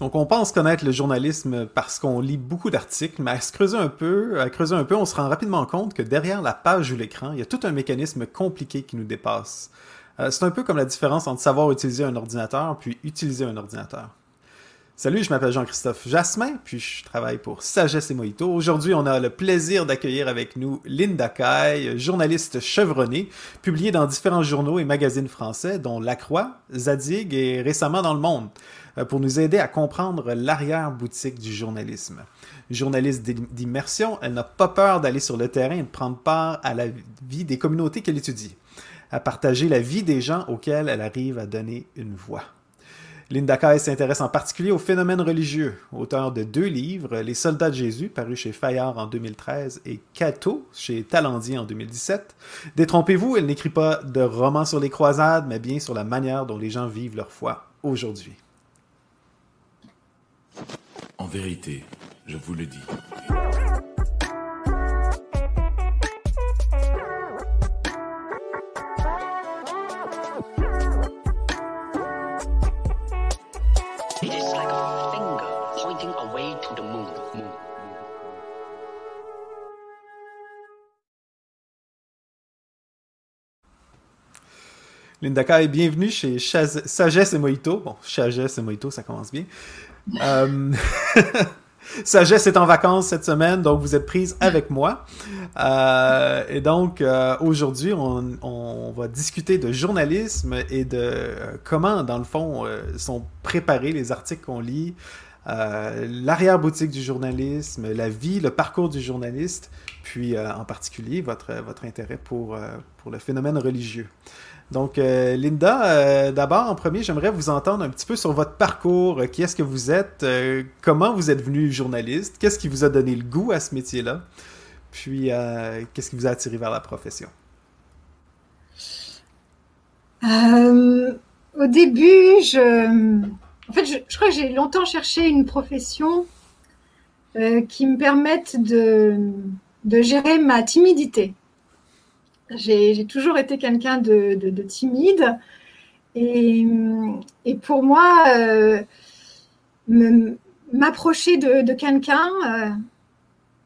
Donc, on pense connaître le journalisme parce qu'on lit beaucoup d'articles, mais à se creuser un peu, à creuser un peu, on se rend rapidement compte que derrière la page ou l'écran, il y a tout un mécanisme compliqué qui nous dépasse. Euh, c'est un peu comme la différence entre savoir utiliser un ordinateur puis utiliser un ordinateur. Salut, je m'appelle Jean-Christophe Jasmin, puis je travaille pour Sagesse et Mojito. Aujourd'hui, on a le plaisir d'accueillir avec nous Linda Kay, journaliste chevronnée, publiée dans différents journaux et magazines français, dont La Croix, Zadig et récemment dans Le Monde, pour nous aider à comprendre l'arrière-boutique du journalisme. Journaliste d'immersion, elle n'a pas peur d'aller sur le terrain et de prendre part à la vie des communautés qu'elle étudie, à partager la vie des gens auxquels elle arrive à donner une voix. Linda Kay s'intéresse en particulier aux phénomènes religieux, auteur de deux livres, Les Soldats de Jésus, paru chez Fayard en 2013, et Cato, chez Talendier en 2017. Détrompez-vous, elle n'écrit pas de romans sur les croisades, mais bien sur la manière dont les gens vivent leur foi aujourd'hui. En vérité, je vous le dis. Linda Kay, bienvenue chez Sagesse et Mojito. Bon, Sagesse et Mojito, ça commence bien. Euh, Sagesse est en vacances cette semaine, donc vous êtes prise avec moi. Euh, et donc, euh, aujourd'hui, on, va discuter de journalisme et de comment, dans le fond, sont préparés les articles qu'on lit, l'arrière-boutique du journalisme, la vie, le parcours du journaliste, puis en particulier votre, votre intérêt pour, pour le phénomène religieux. Donc, euh, Linda, euh, d'abord, en premier, j'aimerais vous entendre un petit peu sur votre parcours. Qui est-ce que vous êtes? Euh, comment vous êtes venu journaliste? Qu'est-ce qui vous a donné le goût à ce métier-là? Puis, qu'est-ce qui vous a attiré vers la profession? au début, je... En fait, je, crois que j'ai longtemps cherché une profession qui me permette de, de gérer ma timidité. J'ai toujours été quelqu'un de, timide. Et, pour moi, euh, m'approcher de, quelqu'un euh,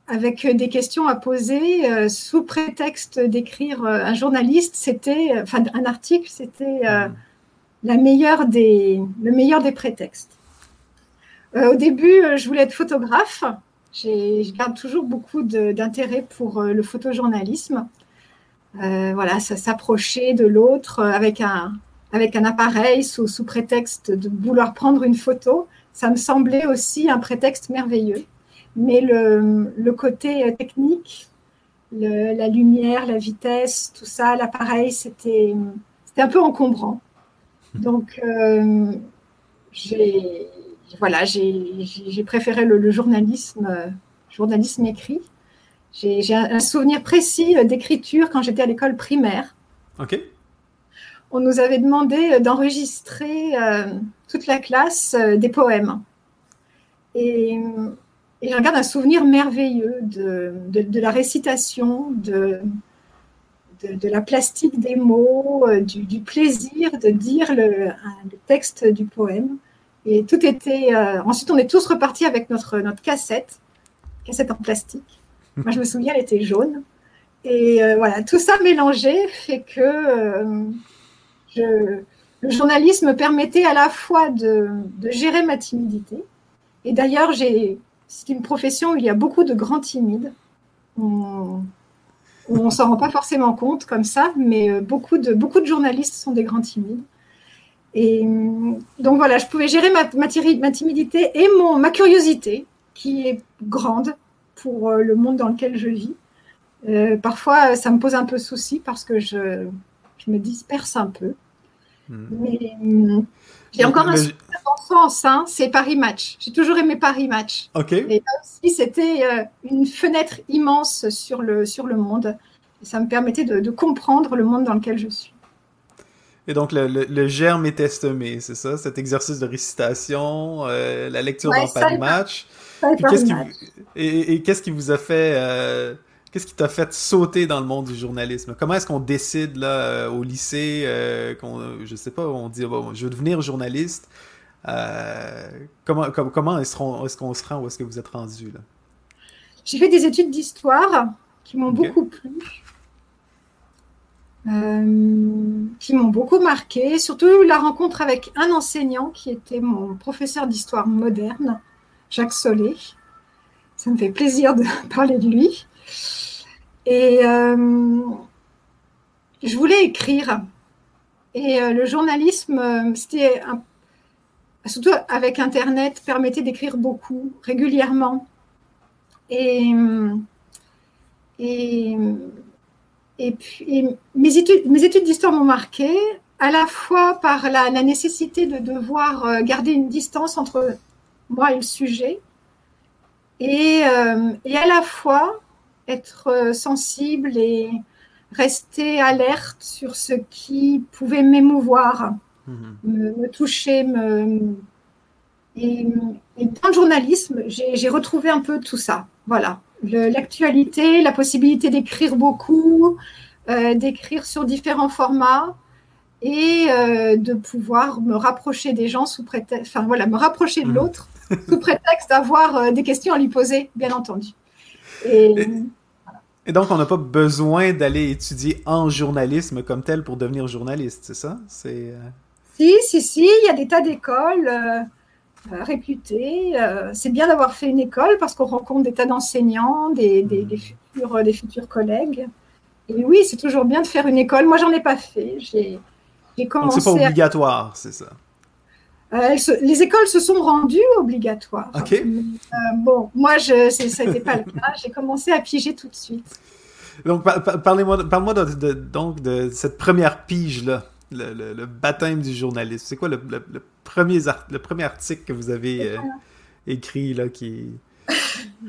avec des questions à poser euh, sous prétexte d'écrire un journaliste, c'était, enfin un article, c'était la meilleure des, le meilleur des prétextes. au début, je voulais être photographe. Je garde toujours beaucoup d'intérêt pour le photojournalisme. Euh, voilà, s'approcher de l'autre avec un, avec un appareil sous, sous, prétexte de vouloir prendre une photo, ça me semblait aussi un prétexte merveilleux. Mais le, le côté technique, la lumière, la vitesse, tout ça, l'appareil, c'était un peu encombrant. Donc, euh, j'ai voilà, j'ai préféré le, le journalisme, journalisme écrit. J'ai un souvenir précis euh, d'écriture quand j'étais à l'école primaire. OK. On nous avait demandé euh, d'enregistrer euh, toute la classe des poèmes. Et, et je regarde un souvenir merveilleux de, de, la récitation, de, de, la plastique des mots, du, plaisir de dire le, le, texte du poème. Et tout était. ensuite, on est tous repartis avec notre, notre cassette, cassette en plastique. Moi, je me souviens, elle était jaune. Et euh, voilà, tout ça mélangé fait que euh, le journalisme me permettait à la fois de, gérer ma timidité. Et d'ailleurs, c'est une profession où il y a beaucoup de grands timides. On, ne s'en rend pas forcément compte comme ça, mais euh, beaucoup de, beaucoup de journalistes sont des grands timides. Et donc voilà, je pouvais gérer ma, ma, ma timidité et mon, ma curiosité, qui est grande pour euh, le monde dans lequel je vis. Euh, parfois, ça me pose un peu souci parce que je, je me disperse un peu. Hmm. Mais hum, j'ai encore un souvenir d'enfance, hein, c'est Paris Match. J'ai toujours aimé Paris Match. Ok. Et là aussi, c'était euh, une fenêtre immense sur le, sur le monde. Et ça me permettait de, comprendre le monde dans lequel je suis. Et donc, le, le, germe est estomé, c'est ça? Cet exercice de récitation, la lecture dans Paris Match et, qu'est-ce qui vous a fait euh, Qu'est-ce qui t'a fait sauter dans le monde du journalisme? Comment est-ce qu'on décide là euh, au lycée euh, qu'on, Je sais pas, on dit bon, je veux devenir journaliste. comment comment est-ce qu'on se rend où est-ce que vous êtes rendu là? J'ai fait des études d'histoire qui m'ont beaucoup plu. qui m'ont beaucoup marqué, surtout la rencontre avec un enseignant qui était mon professeur d'histoire moderne, Jacques Solé. Ça me fait plaisir de parler de lui. Et euh, je voulais écrire. Et euh, le journalisme, euh, c'était surtout avec Internet, permettait d'écrire beaucoup, régulièrement. Et, et, et puis, mes études, mes études d'histoire m'ont marqué, à la fois par la, nécessité de devoir garder une distance entre moi et le sujet, et, et à la fois être euh, sensible et rester alerte sur ce qui pouvait m'émouvoir, mhm. me, toucher. Me... Et, dans le journalisme, j'ai retrouvé un peu tout ça. Voilà, l'actualité, la possibilité d'écrire beaucoup, euh, d'écrire sur différents formats et euh, de pouvoir me rapprocher des gens sous prétexte, enfin voilà, me rapprocher de mhm. l'autre sous prétexte d'avoir des questions à lui poser, bien entendu. Et, et donc, on n'a pas besoin d'aller étudier en journalisme comme tel pour devenir journaliste, c'est ça? C'est, euh, Si, si, si, il y a des tas d'écoles euh, euh, réputées. c'est bien d'avoir fait une école parce qu'on rencontre des tas d'enseignants, des, des, des, futurs, des futurs collègues. Et oui, c'est toujours bien de faire une école. Moi, j'en ai pas fait. J'ai, j'ai commencé. Donc, c'est pas obligatoire, c'est ça? Les écoles se sont rendues obligatoires. Ok. Euh, bon, moi, je, ça n'était pas le cas. J'ai commencé à piger tout de suite. Donc, parlez-moi, parle-moi de, donc de cette première pige-là, le, baptême du journaliste. C'est quoi le, premier le premier article que vous avez euh, écrit là qui...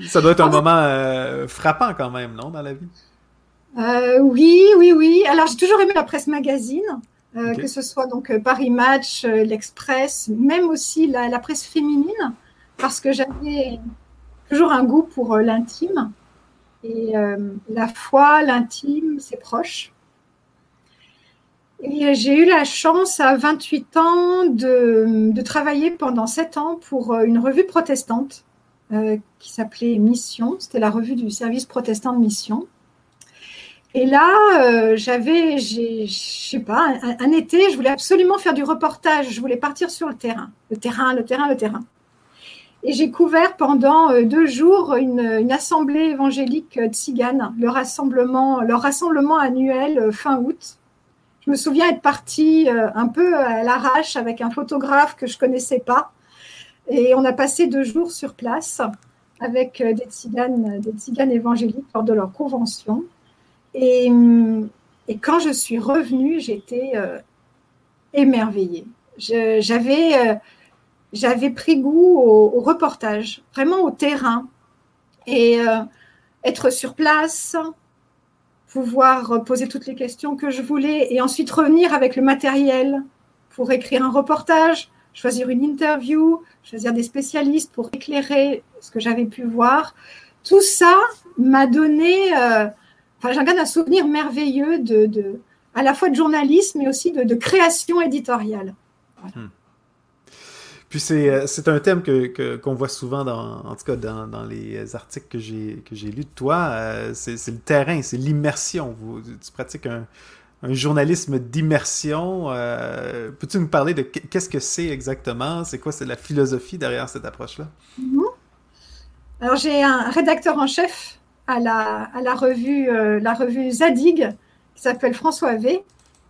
Ça doit être un moment euh, frappant quand même, non, dans la vie? oui, oui, oui. Alors, j'ai toujours aimé la presse magazine. Euh, que ce soit donc euh, Paris Match, euh, l'Express, même aussi la, presse féminine, parce que j'avais toujours un goût pour l'intime. Et la foi, l'intime, c'est proche. Et j'ai eu la chance à 28 ans de, de, travailler pendant 7 ans pour une revue protestante qui s'appelait Mission. C'était la revue du service protestant de Mission. Et là, euh, j'avais, je sais pas, un, été, je voulais absolument faire du reportage. Je voulais partir sur le terrain, le terrain, le terrain, le terrain. Et j'ai couvert pendant euh, deux jours une, assemblée évangélique tzigane, le rassemblement, leur rassemblement annuel euh, fin août. Je me souviens être partie un peu à l'arrache avec un photographe que je connaissais pas. Et on a passé deux jours sur place avec des tziganes, des tziganes évangéliques lors de leur convention. Et, quand je suis revenue, j'étais euh, émerveillée. J'avais euh, j'avais pris goût au, reportage, vraiment au terrain. Et euh, être sur place, pouvoir poser toutes les questions que je voulais et ensuite revenir avec le matériel pour écrire un reportage, choisir une interview, choisir des spécialistes pour éclairer ce que j'avais pu voir. Tout ça m'a donné Enfin, j'en garde un souvenir merveilleux de, à la fois de journalisme mais aussi de, création éditoriale. Hmm. Puis euh, c'est un thème que qu'on voit souvent, dans, en tout cas dans, dans les articles que j'ai lus de toi. Euh, c'est le terrain, c'est l'immersion. Tu pratiques un, un journalisme d'immersion. Euh, peux-tu nous parler de qu'est-ce que c'est exactement? C'est quoi c'est la philosophie derrière cette approche-là? Alors j'ai un rédacteur en chef à la, à la revue, euh, la revue Zadig, qui s'appelle François V,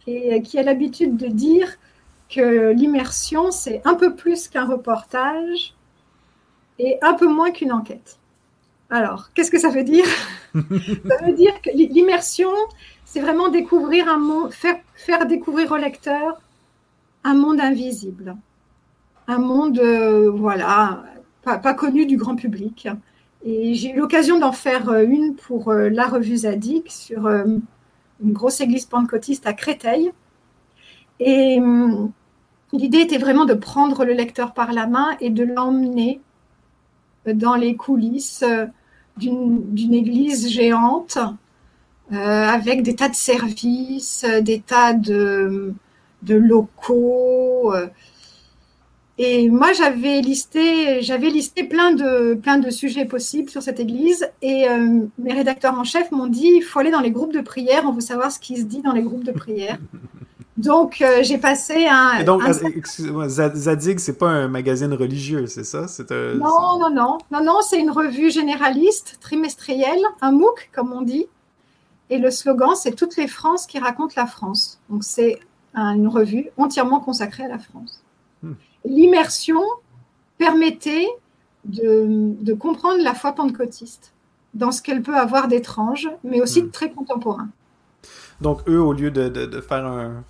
et qui a l'habitude de dire que l'immersion, c'est un peu plus qu'un reportage et un peu moins qu'une enquête. Alors, qu'est-ce que ça veut dire? Ça veut dire que l'immersion, c'est vraiment découvrir un monde, faire, faire découvrir au lecteur un monde invisible, un monde, euh, voilà, pas, pas, connu du grand public. Et j'ai eu l'occasion d'en faire euh, une pour euh, la revue Zadig sur euh, une grosse église pentecôtiste à Créteil. Et hum, l'idée était vraiment de prendre le lecteur par la main et de l'emmener dans les coulisses d'une église géante avec des tas de services, des tas de, de locaux. Et moi, j'avais listé, j'avais listé plein de, plein de sujets possibles sur cette église. Et euh, mes rédacteurs en chef m'ont dit il faut aller dans les groupes de prière, on veut savoir ce qui se dit dans les groupes de prière. Donc, euh, j'ai passé un. Et donc, excusez-moi, Zadig, c'est pas un magazine religieux, c'est ça? Non, non, non. Non, non, c'est une revue généraliste, trimestrielle, un MOOC, comme on dit. Et le slogan, c'est Toutes les France qui racontent la France. Donc, c'est une revue entièrement consacrée à la France l'immersion permettait de, comprendre la foi pentecôtiste dans ce qu'elle peut avoir d'étrange, mais aussi de hmm. très contemporain. Donc, eux, au lieu de, faire un,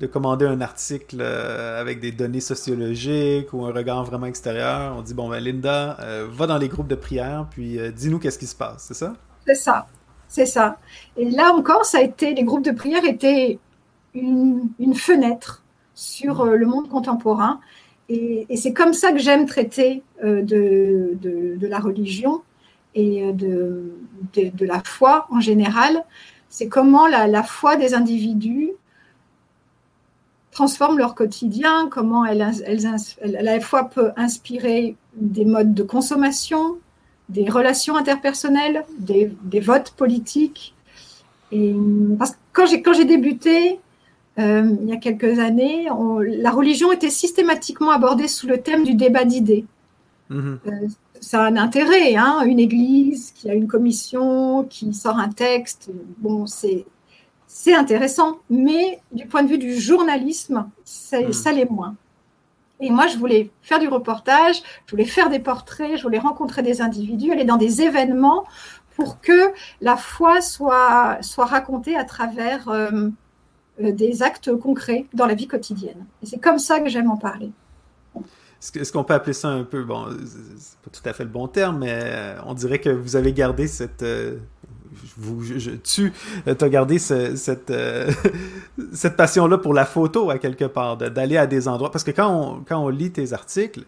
de commander un article euh, avec des données sociologiques ou un regard vraiment extérieur, on dit bon ben Linda, euh, va dans les groupes de prière, puis euh, dis-nous qu'est-ce qui se passe, c'est ça? C'est ça, c'est ça. Et là encore, ça a été les groupes de prière étaient une, une fenêtre sur le monde contemporain et, c'est comme ça que j'aime traiter euh, de, de, la religion et euh, de, de, la foi en général. C'est comment la, la, foi des individus transforme leur quotidien, comment elle, elle, la foi peut inspirer des modes de consommation, des relations interpersonnelles, des, des votes politiques. Et parce que quand j'ai débuté, euh, il y a quelques années, la religion était systématiquement abordée sous le thème du débat d'idées. Mhm. Euh, ça a un intérêt, hein, une église qui a une commission, qui sort un texte, bon, c'est c'est intéressant, mais du point de vue du journalisme, mhm. ça l'est moins. Et moi, je voulais faire du reportage, je voulais faire des portraits, je voulais rencontrer des individus, aller dans des événements pour que la foi soit, soit racontée à travers euh, des actes concrets dans la vie quotidienne. Et c'est comme ça que j'aime en parler. Est-ce qu'on peut appeler ça un peu, bon, c'est pas tout à fait le bon terme, mais euh, on dirait que vous avez gardé cette, euh, tu as gardé cette, passion-là pour la photo à quelque part, d'aller à des endroits. Parce que quand on, lit tes articles,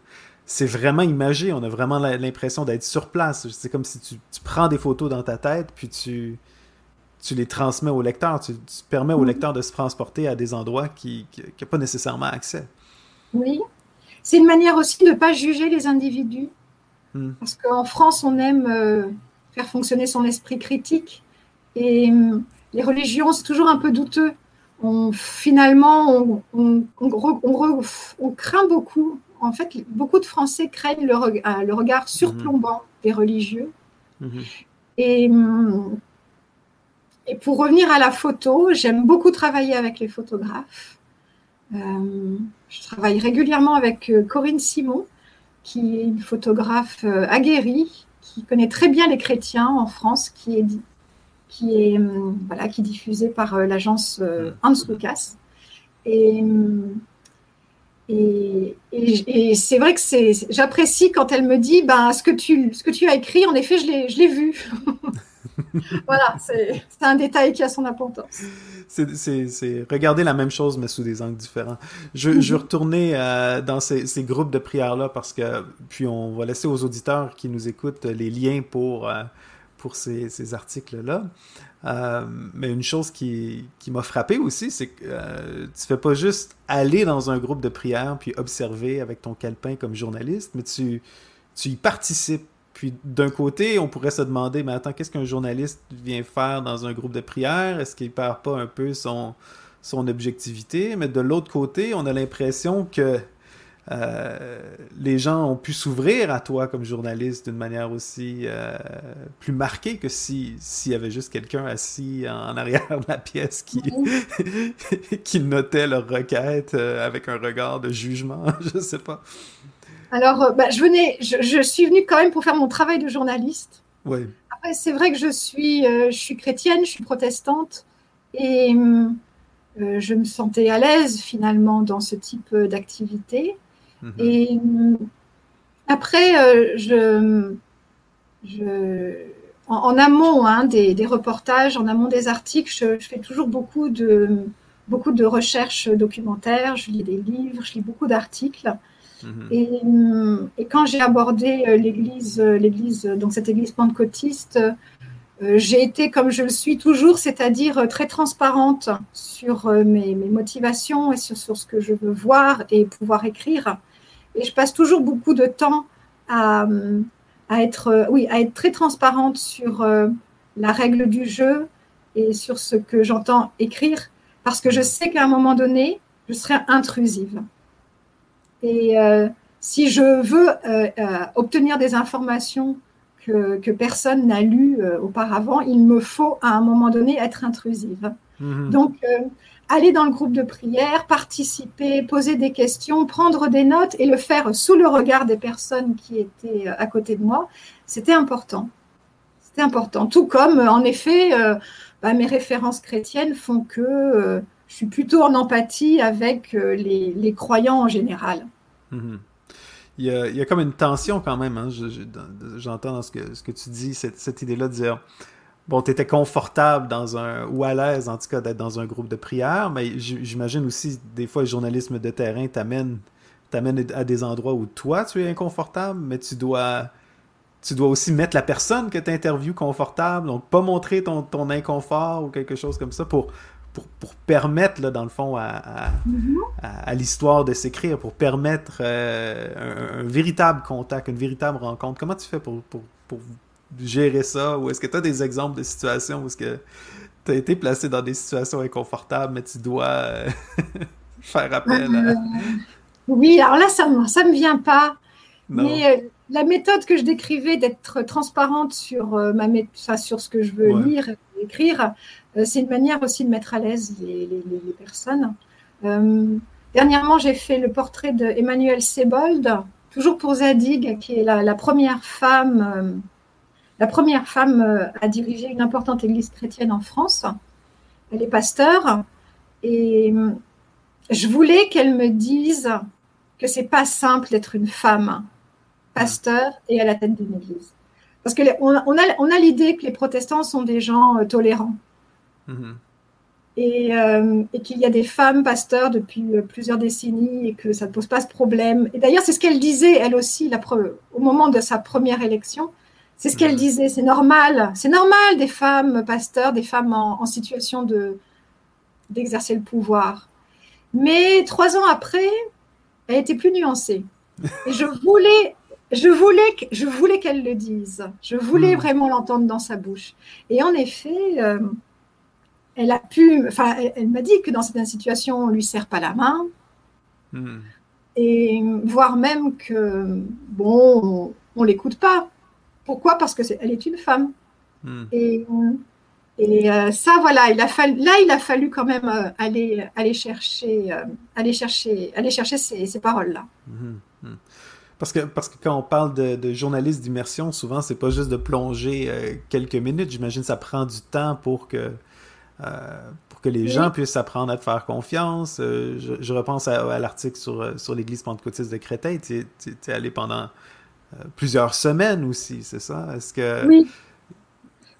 c'est vraiment imagé. On a vraiment l'impression d'être sur place. C'est comme si tu, prends des photos dans ta tête, puis tu, tu les transmets au lecteur, tu, permets au lecteur de se transporter à des endroits qui n'ont pas nécessairement accès. Oui, c'est une manière aussi de ne pas juger les individus. Hmm. Parce qu'en France, on aime euh, faire fonctionner son esprit critique. Et hum, les religions, c'est toujours un peu douteux. On, finalement, on, on, craint beaucoup. En fait, beaucoup de Français craignent le, euh, le regard surplombant des religieux. Et et pour revenir à la photo, j'aime beaucoup travailler avec les photographes. Euh, je travaille régulièrement avec euh, Corinne Simon, qui est une photographe euh, aguerrie, qui connaît très bien les chrétiens en France, qui est, qui est, voilà, qui diffusée par l'agence Hans Lucas. Et, et, et, c'est vrai que j'apprécie quand elle me dit ben, ce, que tu, ce que tu as écrit, en effet, je l'ai vu. voilà, c'est un détail qui a son importance. C'est regarder la même chose, mais sous des angles différents. Je, je retourner euh, dans ces, groupes de prières-là parce que, puis on va laisser aux auditeurs qui nous écoutent les liens pour, euh, pour ces, articles-là. Euh, mais une chose qui, m'a frappé aussi, c'est que tu fais pas juste aller dans un groupe de prière puis observer avec ton calepin comme journaliste, mais tu, tu y participes puis d'un côté, on pourrait se demander, mais attends, qu'est-ce qu'un journaliste vient faire dans un groupe de prière? Est-ce qu'il perd pas un peu son, son objectivité? Mais de l'autre côté, on a l'impression que euh, les gens ont pu s'ouvrir à toi comme journaliste d'une manière aussi euh, plus marquée que s'il y avait juste quelqu'un assis en arrière de la pièce qui, qui notait leur requête euh, avec un regard de jugement, je sais pas. Alors, euh, bah, je, venais, je, suis venue quand même pour faire mon travail de journaliste. Oui. Après, c'est vrai que je suis, euh, je suis chrétienne, je suis protestante, et euh, je me sentais à l'aise finalement dans ce type d'activité. Mhm. Et après, je, je, en, amont hein, des, reportages, en amont des articles, je, je, fais toujours beaucoup de, beaucoup de recherches documentaires, je lis des livres, je lis beaucoup d'articles. Mhm. Et, quand j'ai abordé euh, l'église, euh, l'église, donc cette église pentecôtiste, euh, j'ai été comme je le suis toujours, c'est-à-dire très transparente sur mes, motivations et sur, ce que je veux voir et pouvoir écrire. Et je passe toujours beaucoup de temps à, être, oui, à être très transparente sur la règle du jeu et sur ce que j'entends écrire, parce que je sais qu'à un moment donné, je serai intrusive. Et si je veux obtenir des informations que, personne n'a lues auparavant, il me faut à un moment donné être intrusive. Mhm. Donc, aller dans le groupe de prière, participer, poser des questions, prendre des notes et le faire sous le regard des personnes qui étaient euh, à côté de moi, c'était important. C'était important. Tout comme, euh, en effet, euh, bah, mes références chrétiennes font que je suis plutôt en empathie avec les, croyants en général. Mhm. Il, y a, comme une tension quand même. Hein. J'entends dans ce que, tu dis, cette, idée-là de dire bon, tu étais confortable dans un, ou à l'aise en tout cas d'être dans un groupe de prière, mais j'imagine aussi des fois le journalisme de terrain t'amène t'amène à des endroits où toi tu es inconfortable, mais tu dois tu dois aussi mettre la personne que tu interviews confortable, donc pas montrer ton, inconfort ou quelque chose comme ça pour, pour, pour permettre, là, dans le fond, à, à, mm-hmm. l'histoire de s'écrire, pour permettre euh, un, véritable contact, une véritable rencontre. Comment tu fais pour, pour, pour gérer ça? Ou est-ce que tu as des exemples de situations où est-ce que tu as été placé dans des situations inconfortables, mais tu dois euh, faire appel à... Euh, oui, alors là, ça ne me vient pas. Mais la méthode que je décrivais d'être transparente sur, ma sur ce que je veux lire et écrire, c'est une manière aussi de mettre à l'aise les, personnes. dernièrement, j'ai fait le portrait d'Emmanuel Sebold, toujours pour Zadig, qui est la, première femme la première femme euh, à diriger une importante église chrétienne en France. Elle est pasteur et euh, je voulais qu'elle me dise que c'est pas simple d'être une femme pasteur et à la tête d'une église. Parce qu'on a, on a, l'idée que les protestants sont des gens euh, tolérants. Mm-hmm. Et, qu'il y a des femmes pasteurs depuis plusieurs décennies et que ça ne pose pas ce problème. Et d'ailleurs, c'est ce qu'elle disait, elle aussi, la au moment de sa première élection. C'est ce qu'elle disait, c'est normal. C'est normal des femmes pasteurs, des femmes en, situation de, d'exercer le pouvoir. Mais trois ans après, elle était plus nuancée. Et je voulais, je voulais, je voulais qu'elle le dise. Je voulais hmm. vraiment l'entendre dans sa bouche. Et en effet, euh, elle a pu, enfin, elle, m'a dit que dans cette situation, on lui serre pas la main. Hmm. Et voire même que, bon, on, ne l'écoute pas. Pourquoi? Parce que est, est une femme. Hmm. Et, et euh, ça, voilà, il a fallu, là, il a fallu quand même euh, aller, aller chercher, euh, aller chercher, aller chercher ces, ces paroles-là. Hmm. Parce que, parce que quand on parle de, de journaliste d'immersion, souvent, c'est pas juste de plonger quelques minutes. J'imagine que ça prend du temps pour que, pour que les gens puissent apprendre à te faire confiance. Je, repense à, l'article sur, sur l'Église pentecôtiste de Créteil. Tu es allé pendant euh, plusieurs semaines aussi, c'est ça? Est-ce que... Oui.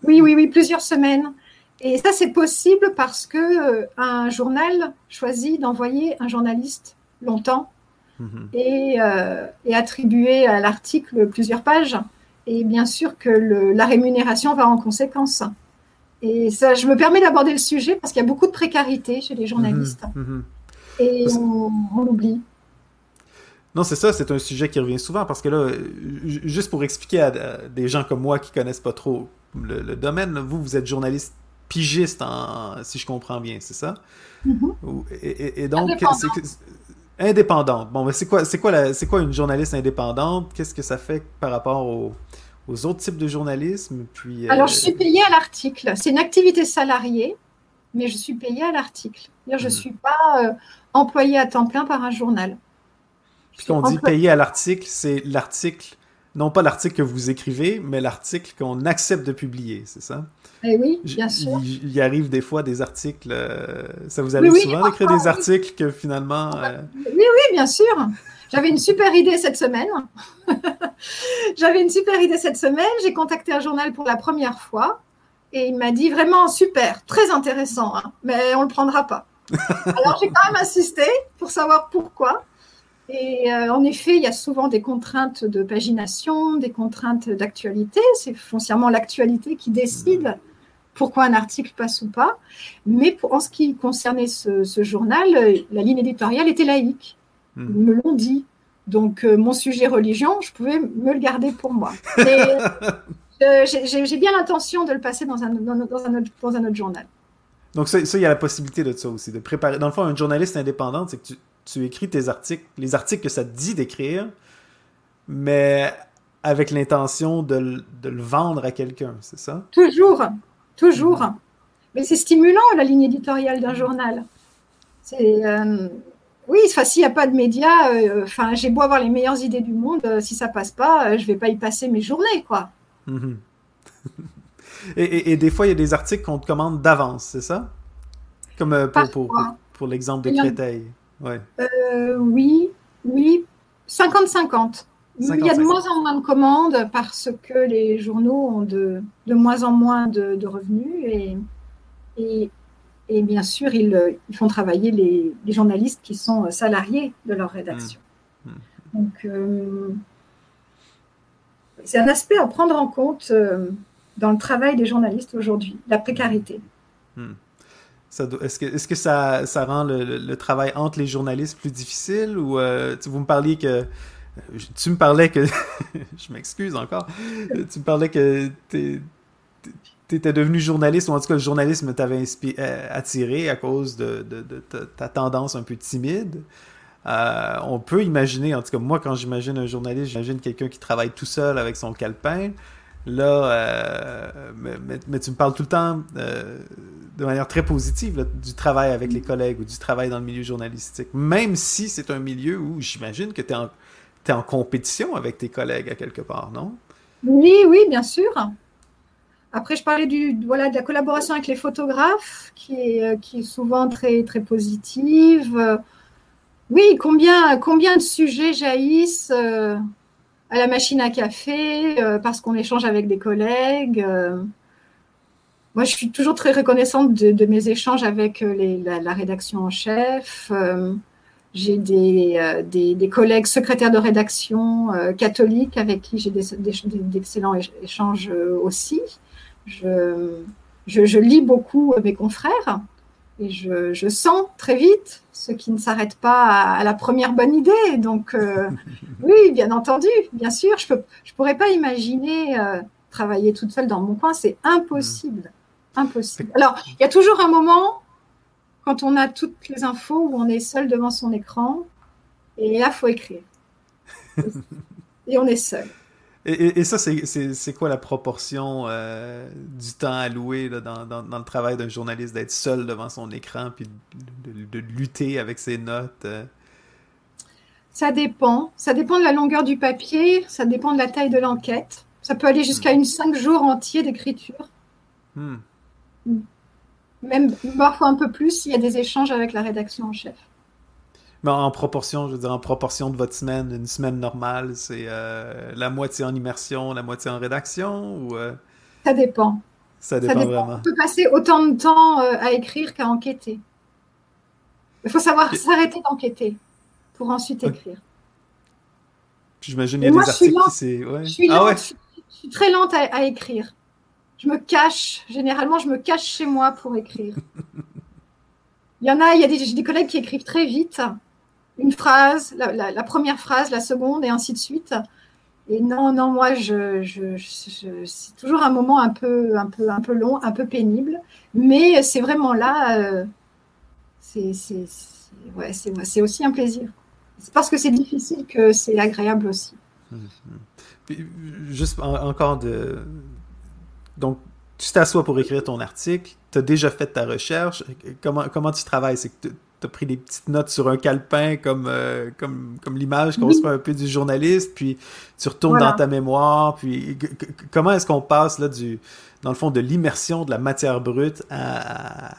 oui, oui, oui, plusieurs semaines. Et ça, c'est possible parce que euh, un journal choisit d'envoyer un journaliste longtemps mhm. et, euh, et, attribuer à l'article plusieurs pages. Et bien sûr que la rémunération va en conséquence. Et ça, je me permets d'aborder le sujet parce qu'il y a beaucoup de précarité chez les journalistes. Mhm, mhm. Et on, on l'oublie. Non, c'est ça, c'est un sujet qui revient souvent parce que là, juste pour expliquer à, des gens comme moi qui connaissent pas trop le, domaine, vous, vous êtes journaliste pigiste, en, si je comprends bien, c'est ça? Mm-hmm. et, donc, indépendante. Bon, mais c'est quoi, c'est quoi, c'est quoi une journaliste indépendante? Qu'est-ce que ça fait par rapport aux, autres types de journalisme? Puis, Alors, je suis payée à l'article. C'est une activité salariée, mais je suis payée à l'article. Je ne mm. suis pas euh, employée à temps plein par un journal. Puis qu'on dit payer à l'article, c'est l'article, non pas l'article que vous écrivez, mais l'article qu'on accepte de publier, c'est ça? Eh oui, bien sûr. Il, y arrive des fois des articles, euh, ça vous arrive souvent d'écrire des articles que finalement... Euh, oui, oui, bien sûr. J'avais une super idée cette semaine. J'avais une super idée cette semaine. J'ai contacté un journal pour la première fois et il m'a dit vraiment super, très intéressant, hein, mais on ne le prendra pas. Alors j'ai quand même insisté pour savoir pourquoi. Et euh, en effet, il y a souvent des contraintes de pagination, des contraintes d'actualité. C'est foncièrement l'actualité qui décide pourquoi un article passe ou pas. Mais pour, en ce qui concernait ce, journal, la ligne éditoriale était laïque. Hmm. Ils me l'ont dit. Donc, euh, mon sujet religion, je pouvais me le garder pour moi. Euh, j'ai bien l'intention de le passer dans un, dans, un autre, dans un autre journal. Donc, ça, il y a la possibilité de ça aussi, de préparer. Dans le fond, un journaliste indépendant, c'est que tu, tu, écris tes articles, les articles que ça te dit d'écrire, mais avec l'intention de, de, le vendre à quelqu'un, c'est ça? Toujours, toujours. Mm-hmm. Mais c'est stimulant, la ligne éditoriale d'un journal. C'est. Euh, oui, s'il n'y a pas de médias, euh, enfin, j'ai beau avoir les meilleures idées du monde, euh, si ça passe pas, je vais pas y passer mes journées, quoi. Mm-hmm. et, des fois, il y a des articles qu'on te commande d'avance, c'est ça? Comme pour, pour, pour, l'exemple de Créteil. Ouais. oui, oui, 50-50. Il y a de moins en moins de commandes parce que les journaux ont de, de moins en moins de, de revenus et, et, et, bien sûr, ils, ils font travailler les, les, journalistes qui sont salariés de leur rédaction. Mmh. Mmh. Donc, euh, c'est un aspect à prendre en compte euh, dans le travail des journalistes aujourd'hui, la précarité. Mmh. Est-ce que, ça, rend le, travail entre les journalistes plus difficile ou euh, vous me parliez que tu me parlais que. je m'excuse encore. Tu me parlais que tu étais devenu journaliste, ou en tout cas le journalisme t'avait euh, attiré à cause de, ta, tendance un peu timide. Euh, on peut imaginer, en tout cas moi quand j'imagine un journaliste, j'imagine quelqu'un qui travaille tout seul avec son calepin. Là, euh, mais, tu me parles tout le temps de manière très positive du travail avec les collègues ou du travail dans le milieu journalistique. Même si c'est un milieu où j'imagine que tu es en compétition avec tes collègues à quelque part, non? Oui, oui, bien sûr. Après, je parlais du, voilà, de la collaboration avec les photographes, qui est, euh, souvent très, très positive. Oui, combien, combien de sujets jaillissent euh, à la machine à café euh, parce qu'on échange avec des collègues. moi, je suis toujours très reconnaissante de, mes échanges avec la, la, rédaction en chef. J'ai euh, des, des, collègues secrétaires de rédaction euh, catholiques avec qui j'ai d'excellents échanges euh, aussi. Je, je, lis beaucoup mes confrères et je, je, sens très vite ce qui ne s'arrête pas à, la première bonne idée. Donc, oui, bien entendu, bien sûr, je ne je pourrais pas imaginer travailler toute seule dans mon coin, c'est impossible. Impossible. Alors, il y a toujours un moment quand on a toutes les infos où on est seul devant son écran. Et là, il faut écrire. et on est seul. Et, ça, c'est quoi la proportion euh, du temps alloué dans, dans, le travail d'un journaliste d'être seul devant son écran puis de, lutter avec ses notes? Euh? Ça dépend. Ça dépend de la longueur du papier, ça dépend de la taille de l'enquête. Ça peut aller jusqu'à hmm. une cinq jours entiers d'écriture. Hmm. Hmm même parfois un peu plus, il y a des échanges avec la rédaction en chef. Mais en proportion, je veux dire, en proportion de votre semaine, une semaine normale, c'est euh, la moitié en immersion, la moitié en rédaction ou euh? Ça dépend. Ça dépend, vraiment. On peut passer autant de temps euh, à écrire qu'à enquêter. Il faut savoir s'arrêter d'enquêter pour ensuite écrire. J'imagine qu'il y a des articles qui c'est. Ouais. Je, suis ah ouais. je, suis très lente à écrire je me cache, généralement, je me cache chez moi pour écrire. Il y en a, il y a des, des collègues qui écrivent très vite, une phrase, la, première phrase, la seconde, et ainsi de suite. Et non, non, moi, c'est toujours un moment un peu, un, peu, un peu long, un peu pénible, mais c'est vraiment là, euh, c'est ouais, aussi un plaisir. C'est parce que c'est difficile que c'est agréable aussi. juste encore de, donc, tu t'assois pour écrire ton article, tu as déjà fait ta recherche. Comment, comment tu travailles? C'est as pris des petites notes sur un calepin comme, euh, comme, comme l'image qu'on se fait un peu du journaliste, puis tu retournes dans ta mémoire. Puis comment est-ce qu'on passe là, du, dans le fond de l'immersion de la matière brute à,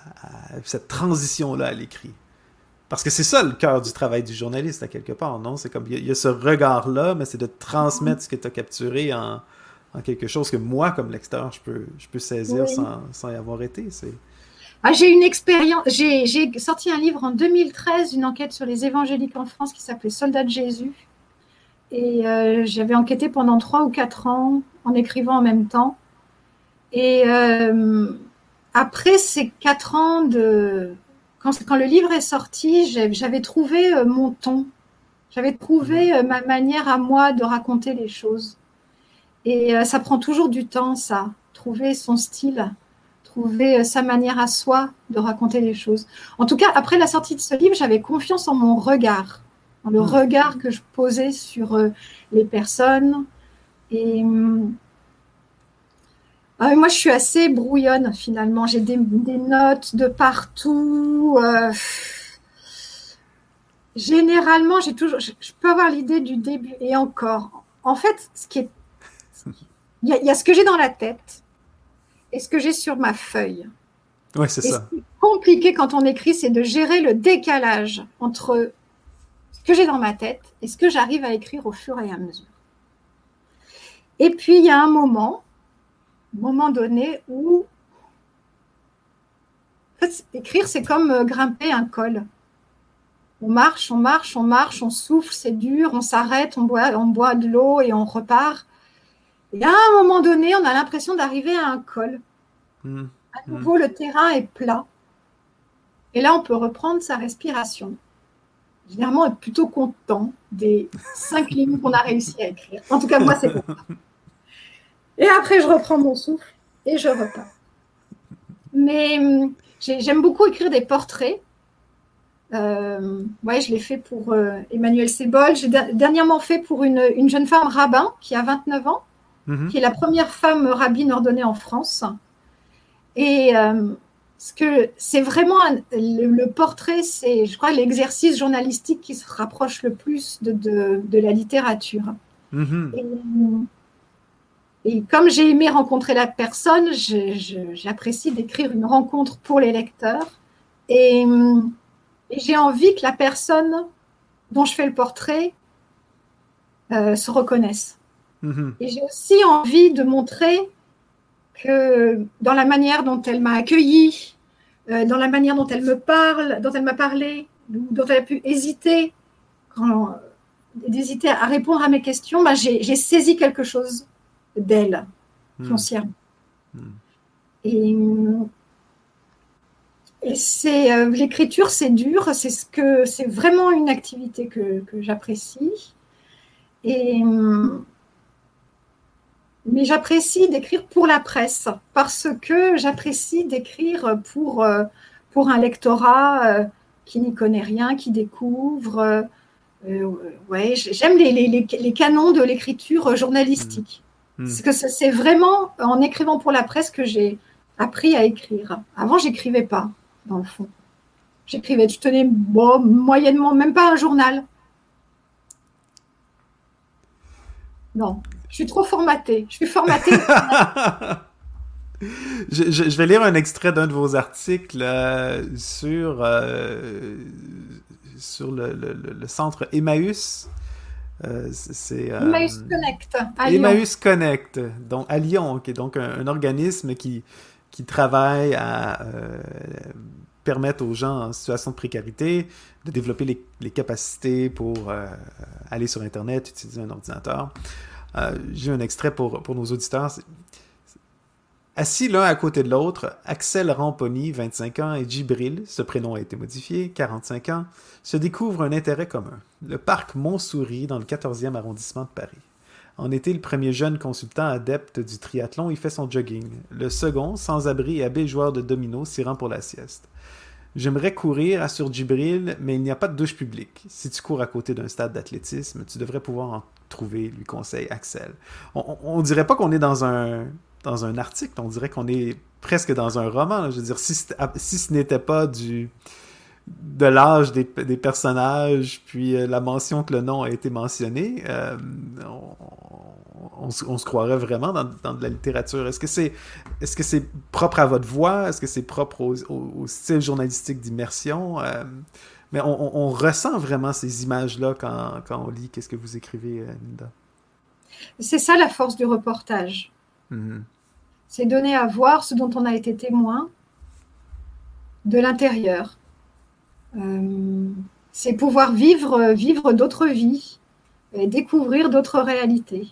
cette transition-là à l'écrit? Parce que c'est ça le cœur du travail du journaliste, à quelque part, non? C'est comme, il y, a ce regard-là, mais c'est de transmettre ce que tu as capturé en, en quelque chose que moi, comme lecteur, je peux, je peux saisir sans, sans, y avoir été. Ah, j'ai une expérience. J'ai sorti un livre en 2013, une enquête sur les évangéliques en France qui s'appelait Soldats de Jésus. Et euh, j'avais enquêté pendant trois ou quatre ans en écrivant en même temps. Et euh, après ces quatre ans de. Quand, quand, le livre est sorti, j'avais trouvé euh, mon ton. J'avais trouvé euh, ma manière à moi de raconter les choses. Et ça prend toujours du temps, ça, trouver son style, trouver euh, sa manière à soi de raconter les choses. En tout cas, après la sortie de ce livre, j'avais confiance en mon regard, en le Hmm. regard que je posais sur euh, les personnes. Et hum, ah, moi, je suis assez brouillonne finalement. J'ai des, des notes de partout. euh, Généralement, j'ai toujours, je, je peux avoir l'idée du début et encore. En fait, ce qui est, il y, a- il y a ce que j'ai dans la tête et ce que j'ai sur ma feuille. Ouais, c'est ça. ce qui est compliqué quand on écrit, c'est de gérer le décalage entre ce que j'ai dans ma tête et ce que j'arrive à écrire au fur et à mesure. Et puis, il y a un moment, moment donné, où en fait, écrire, c'est comme euh, grimper un col. On marche, on marche, on marche, on souffle, c'est dur, on s'arrête, on boit, on boit de l'eau et on repart. Et à un moment donné, on a l'impression d'arriver à un col. Hmm. À nouveau, le terrain est plat. Et là, on peut reprendre sa respiration. Généralement, on est plutôt content des cinq lignes qu'on a réussi à écrire. En tout cas, moi, c'est bon. Et après, je reprends mon souffle et je repars. Mais j'ai- j'aime beaucoup écrire des portraits. Euh, ouais, je l'ai fait pour euh, Emmanuel Sebol. J'ai der- dernièrement fait pour une, une jeune femme rabbin qui a 29 ans Mhm. qui est la première femme rabbine ordonnée en France. Et euh, ce que c'est vraiment un- le, le portrait, c'est, je crois, l'exercice journalistique qui se rapproche le plus de, de- de la littérature. Mhm. Et, et comme j'ai aimé rencontrer la personne, j'apprécie d'écrire une rencontre pour les lecteurs. Et, et j'ai envie que la personne dont je fais le portrait euh, se reconnaisse. Mhm. Et j'ai aussi envie de montrer que dans la manière dont elle m'a accueillie, euh, dans la manière dont elle me parle, dont elle m'a parlé, dont elle a pu hésiter, quand, d'hésiter à répondre à mes questions, bah, j'ai j'ai saisi quelque chose d'elle Hmm. foncièrement. Hmm. Et, et c'est euh, l'écriture, c'est dur, c'est ce que c'est vraiment une activité que, que j'apprécie. Et mais j'apprécie d'écrire pour la presse parce que j'apprécie d'écrire pour euh, pour un lectorat euh, qui n'y connaît rien, qui découvre. euh, ouais, j'aime les, les, les, canons de l'écriture journalistique. Hmm. Parce que c'est c'est vraiment en écrivant pour la presse que j'ai appris à écrire. Avant, j'écrivais pas, dans le fond. J'écrivais, je tenais bon, moyennement, même pas un journal. Non, je suis trop formatée. Je suis formatée. je, je- je vais lire un extrait d'un de vos articles euh, sur, euh, sur le, le- le- le centre Emmaüs. Euh, c'est- euh, Emmaüs Connect à Lyon. Emmaüs Connect, donc à Lyon, qui est donc un, un organisme qui, qui travaille à permettre aux gens en situation de précarité de développer les, les capacités pour aller sur Internet, utiliser un ordinateur. Euh, J'ai un extrait pour, pour nos auditeurs. Assis l'un à côté de l'autre, Axel Ramponi, 25 ans, et Djibril, ce prénom a été modifié, 45 ans, se découvrent un intérêt commun. Le parc Montsouris dans le 14e arrondissement de Paris. En été, le premier jeune consultant adepte du triathlon y fait son jogging. Le second, sans abri et habile joueur de domino, s'y rend pour la sieste. J'aimerais courir, assure Djibril, mais il n'y a pas de douche publique. Si tu cours à côté d'un stade d'athlétisme, tu devrais pouvoir en trouver, lui conseille Axel. On, on dirait pas qu'on est dans un, dans un article, on dirait qu'on est presque dans un roman. Je veux dire, si, si ce n'était pas du de l'âge des, des personnages, puis euh, la mention que le nom a été mentionné, euh, on, se- croirait vraiment dans, dans de la littérature. Est-ce que c'est que c'est propre à votre voix? Est-ce que c'est propre au style journalistique d'immersion? Euh, mais on, on- on ressent vraiment ces images-là quand, quand on lit qu'est-ce que vous écrivez, euh, Linda. C'est ça la force du reportage. Mhm. C'est donner à voir ce dont on a été témoin de l'intérieur. Euh, c'est pouvoir vivre, vivre d'autres vies et découvrir d'autres réalités.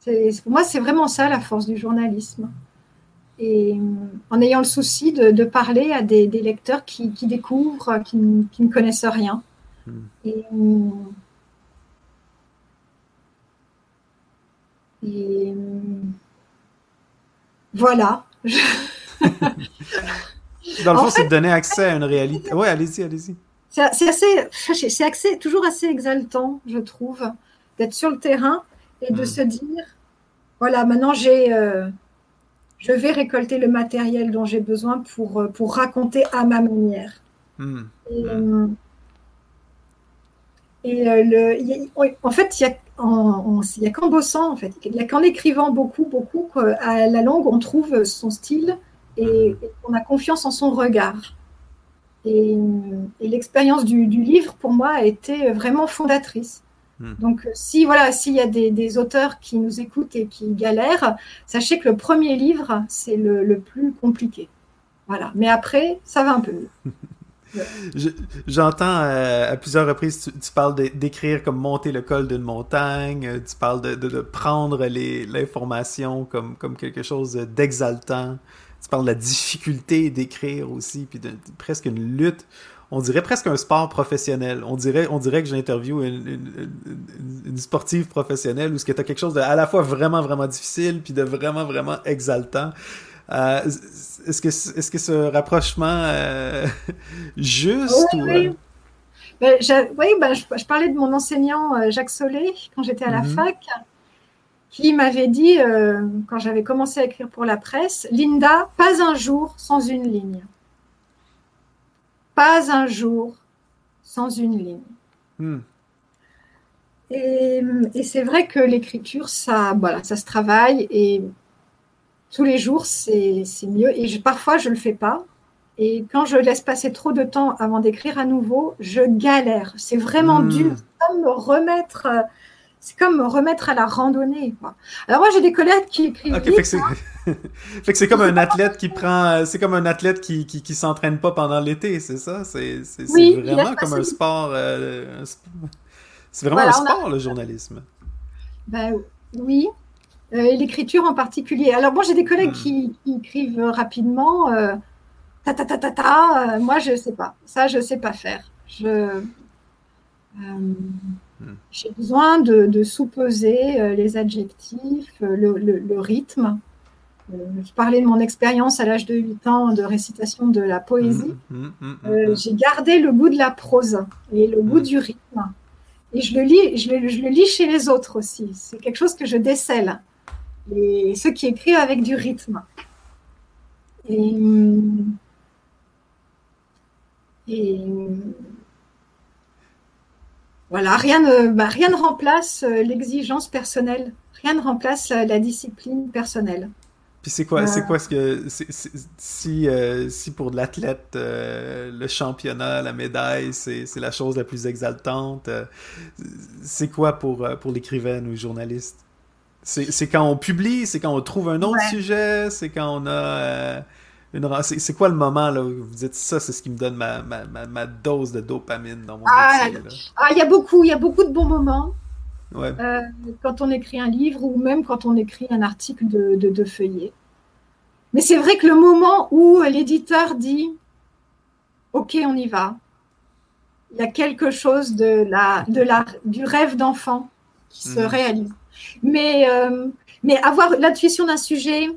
C'est- Pour moi, c'est vraiment ça la force du journalisme et euh, en ayant le souci de, parler à des, lecteurs qui, découvrent, euh, qui, ne connaissent rien. Hmm. Et, euh, voilà. Dans le fond, c'est de donner accès à une réalité. Oui, allez-y, allez-y. C'est assez, c'est toujours assez exaltant, je trouve, d'être sur le terrain et de hmm. se dire, voilà, maintenant j'ai je vais récolter le matériel dont j'ai besoin pour, euh, pour raconter à ma manière. Hmm. Et, hmm. euh, le, en fait, il y a il n'y a qu'en bossant, en fait, il n'y a qu'en écrivant beaucoup, beaucoup, à la langue, on trouve son style et, on a confiance en son regard. Et, l'expérience du, livre, pour moi, a été vraiment fondatrice. Hmm. Donc, si voilà, s'il y a des, auteurs qui nous écoutent et qui galèrent, sachez que le premier livre, c'est le, plus compliqué. Voilà. Mais après, ça va un peu mieux. J'entends euh, à plusieurs reprises, tu, parles d'écrire comme monter le col d'une montagne, euh, tu parles de, de, prendre l'information comme, comme quelque chose d'exaltant, tu parles de la difficulté d'écrire aussi, puis de, presque une lutte. On dirait presque un sport professionnel. On dirait, on dirait que j'interviewe une, une, sportive professionnelle où ce tu as quelque chose de à la fois vraiment, vraiment difficile, puis de vraiment, vraiment exaltant. Euh, est-ce que, est-ce que ce rapprochement euh, juste Oui, oui. Euh? Ben, oui ben, je, parlais de mon enseignant Jacques Solé quand j'étais à la mhm. fac, qui m'avait dit, quand j'avais commencé à écrire pour la presse, Linda, pas un jour sans une ligne. Pas un jour sans une ligne. Hmm. Et, et c'est vrai que l'écriture, ça, voilà, ça se travaille et tous les jours, c'est mieux. Et parfois, je ne le fais pas. Et quand je laisse passer trop de temps avant d'écrire à nouveau, je galère. C'est vraiment hmm. dur. Comme me remettre. C'est comme me remettre à la randonnée. Alors moi, j'ai des collègues qui écrivent. Hein. fait que c'est comme un athlète qui prend. C'est comme un athlète qui qui, s'entraîne pas pendant l'été, c'est ça? C'est vraiment comme un sport. Euh, c'est vraiment un sport le journalisme. Ben oui, euh, l'écriture en particulier. Alors, bon, j'ai des collègues qui, écrivent rapidement. Euh, ta, ta, ta, ta, ta. Euh, moi, je ne sais pas. Ça, je ne sais pas faire. Je, j'ai besoin de, de sous-peser les adjectifs, le, le, rythme. je parlais de mon expérience à l'âge de 8 ans de récitation de la poésie. Mmh, mmh, mmh, j'ai gardé le goût de la prose et le goût du rythme. Et je le lis, je le, je le lis chez les autres aussi. C'est quelque chose que je décèle et ceux qui écrivent avec du rythme. Et, voilà, rien ne, bah, rien ne remplace euh, l'exigence personnelle, rien ne remplace euh, la discipline personnelle. Puis c'est quoi, c'est quoi ce que si euh, si pour l'athlète le championnat, la médaille, c'est la chose la plus exaltante. c'est quoi pour pour l'écrivain ou journaliste? C'est quand on publie, c'est quand on trouve un autre sujet, c'est quand on a euh, une... C'est quoi le moment là, où vous dites ça, c'est ce qui me donne ma, ma, ma, dose de dopamine dans mon ah, Ah, il y a beaucoup, il y a beaucoup de bons moments. Euh, quand on écrit un livre ou même quand on écrit un article de, de, de feuillet. Mais c'est vrai que le moment où l'éditeur dit OK, on y va, il y a quelque chose de la, de la, du rêve d'enfant qui se mhm. réalise. Mais, euh, mais avoir l'intuition d'un sujet,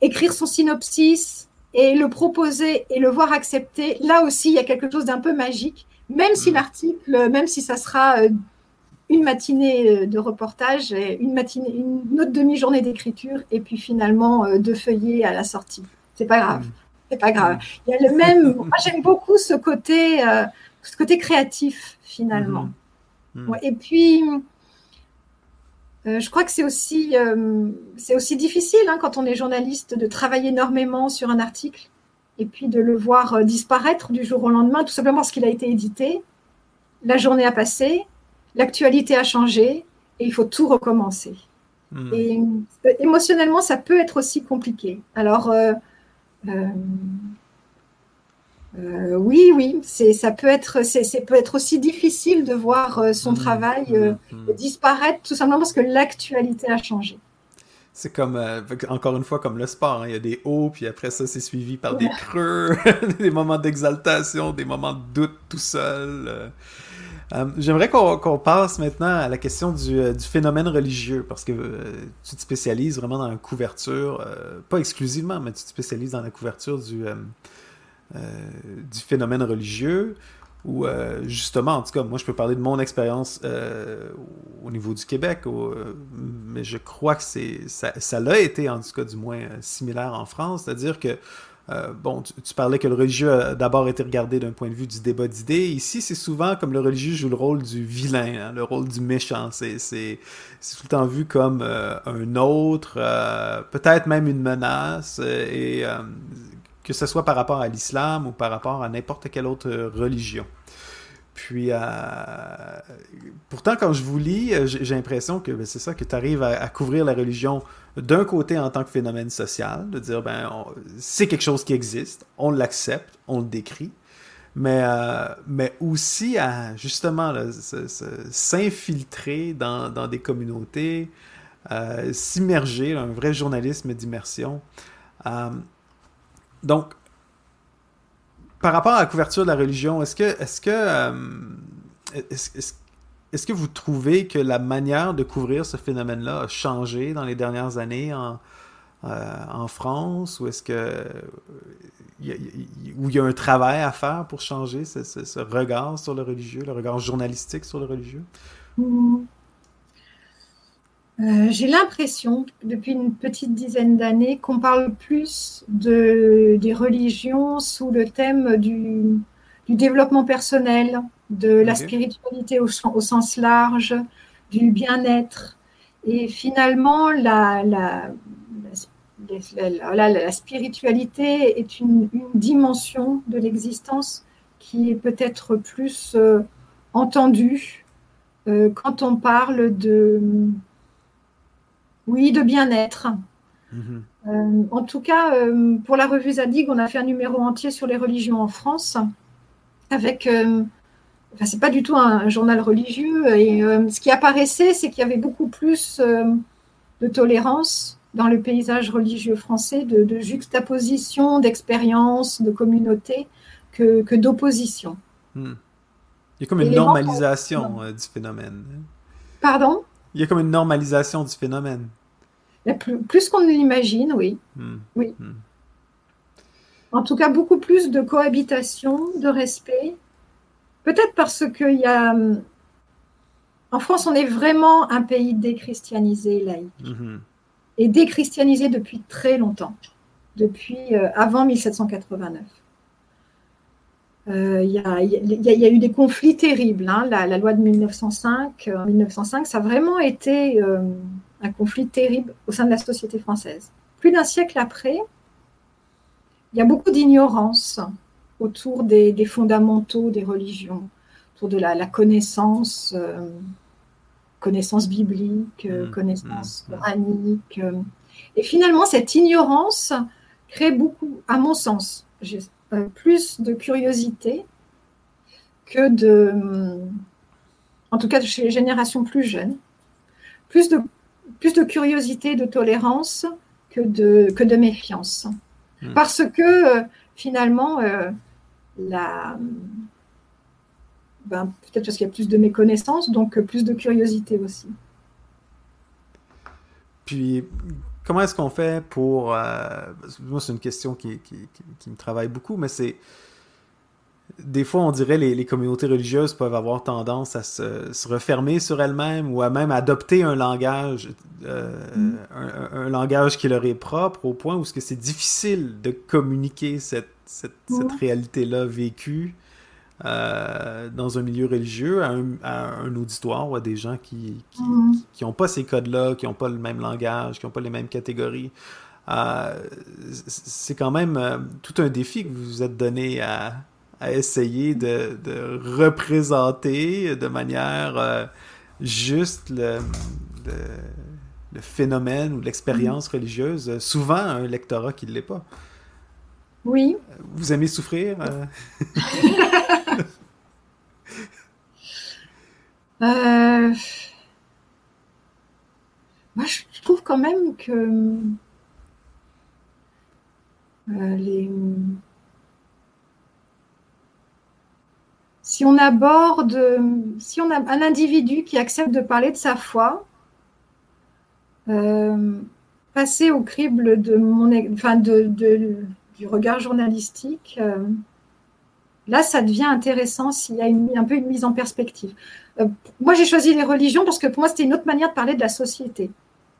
écrire son synopsis et le proposer et le voir accepter, là aussi, il y a quelque chose d'un peu magique. Même si mm. l'article, même si ça sera euh, une matinée euh, de reportage, une matinée, une autre demi-journée d'écriture, et puis finalement deux feuillets à la sortie. C'est pas grave. Mm. C'est pas grave. Il y a le même. Moi, j'aime beaucoup ce côté, ce côté créatif finalement. Mm. Et puis, euh, je crois que c'est aussi, euh, aussi difficile hein, quand on est journaliste de travailler énormément sur un article et puis de le voir euh, disparaître du jour au lendemain, tout simplement parce qu'il a été édité. La journée a passé, l'actualité a changé et il faut tout recommencer. Hmm. Et émotionnellement, ça peut être aussi compliqué. Alors, euh, oui, oui, c'est ça peut être c'est peut être aussi difficile de voir euh, son mmh, travail mmh, euh, mmh. disparaître tout simplement parce que l'actualité a changé. C'est comme encore une fois comme le sport, hein. il y a des hauts puis après ça c'est suivi par des creux, des moments d'exaltation, des moments de doute tout seul. Euh, j'aimerais qu'on passe maintenant à la question du, euh, phénomène religieux, parce que euh, tu te spécialises vraiment dans la couverture, pas exclusivement, mais tu te spécialises dans la couverture du, du phénomène religieux, ou justement, en tout cas, moi je peux parler de mon expérience au niveau du Québec, mais je crois que ça, ça l'a été, en tout cas du moins, similaire en France, c'est-à-dire que euh, bon, tu, parlais que le religieux a d'abord été regardé d'un point de vue du débat d'idées. Ici, c'est souvent comme le religieux joue le rôle du vilain, hein, le rôle du méchant. C'est tout le temps vu comme euh, un autre, euh, peut-être même une menace, et que ce soit par rapport à l'islam ou par rapport à n'importe quelle autre religion. Puis, pourtant, quand je vous lis, j'ai l'impression que ben, c'est ça, que tu arrives à, couvrir la religion d'un côté en tant que phénomène social, de dire, ben, c'est quelque chose qui existe, on l'accepte, on le décrit, mais, euh, mais aussi à justement s'infiltrer dans, des communautés, euh, s'immerger, un vrai journalisme d'immersion. Euh, donc, par rapport à la couverture de la religion, est-ce que, est-ce que, est-ce, est-ce que vous trouvez que la manière de couvrir ce phénomène-là a changé dans les dernières années en, euh, France ou est-ce que il y, a un travail à faire pour changer ce, regard sur le religieux, le regard journalistique sur le religieux? Euh, J'ai l'impression, depuis une petite dizaine d'années, qu'on parle plus de, des religions sous le thème du, du développement personnel, de la spiritualité au, sens large, du bien-être. Et finalement, la, la, la, spiritualité est une, dimension de l'existence qui est peut-être plus euh, entendue euh, quand on parle de, oui, de bien-être. Mm-hmm. Euh, en tout cas, pour la revue Zadig, on a fait un numéro entier sur les religions en France avec Enfin, c'est pas du tout un, journal religieux. Et euh, ce qui apparaissait, c'est qu'il y avait beaucoup plus euh, de tolérance dans le paysage religieux français, de, juxtaposition, d'expérience, de communauté, que, que d'opposition. Hmm. Il y a comme une normalisation euh, du phénomène. Pardon? Il y a comme une normalisation du phénomène. Plus, plus qu'on ne l'imagine, oui. Hmm. oui. Hmm. En tout cas, beaucoup plus de cohabitation, de respect, Peut-être parce qu'il y a. Hum, en France, on est vraiment un pays déchristianisé, laïque. Et déchristianisé depuis très longtemps, depuis euh, avant 1789. Il y, a eu des conflits terribles. Hein. La, loi de 1905, en 1905, ça a vraiment été euh, un conflit terrible au sein de la société française. Plus d'un siècle après, il y a beaucoup d'ignorance autour des, fondamentaux des religions, autour de la, connaissance, euh, connaissance biblique, euh, mmh, connaissance mmh, mmh. coranique. Euh. Et finalement, cette ignorance crée beaucoup, à mon sens, plus de curiosité que de, en tout cas chez les générations plus jeunes, plus de, plus de curiosité, de tolérance que de, que de méfiance. Parce que finalement, la, ben, peut-être parce qu'il y a plus de méconnaissance, donc plus de curiosité aussi. Puis, comment est-ce qu'on fait pour... Euh, moi, c'est une question qui, me travaille beaucoup, mais c'est... Des fois, on dirait les, les communautés religieuses peuvent avoir tendance à se, refermer sur elles-mêmes ou à même adopter un langage, euh, mm. un, langage qui leur est propre au point où c'est difficile de communiquer cette cette, réalité-là vécue euh, dans un milieu religieux, à un, auditoire ou à des gens qui n'ont mm. pas ces codes-là, qui n'ont pas le même langage, qui n'ont pas les mêmes catégories. Euh, c'est quand même tout un défi que vous vous êtes donné à, essayer de, représenter de manière juste le, phénomène ou l'expérience mm. religieuse. Souvent, un lectorat qui ne l'est pas. Oui. Vous aimez souffrir euh? Euh, moi, je trouve quand même que euh, les... si on aborde, si on a un individu qui accepte de parler de sa foi, euh, passer au crible de mon, enfin de, du regard journalistique, euh, là, ça devient intéressant s'il y a une, un peu une mise en perspective. Euh, moi, j'ai choisi les religions parce que pour moi, c'était une autre manière de parler de la société.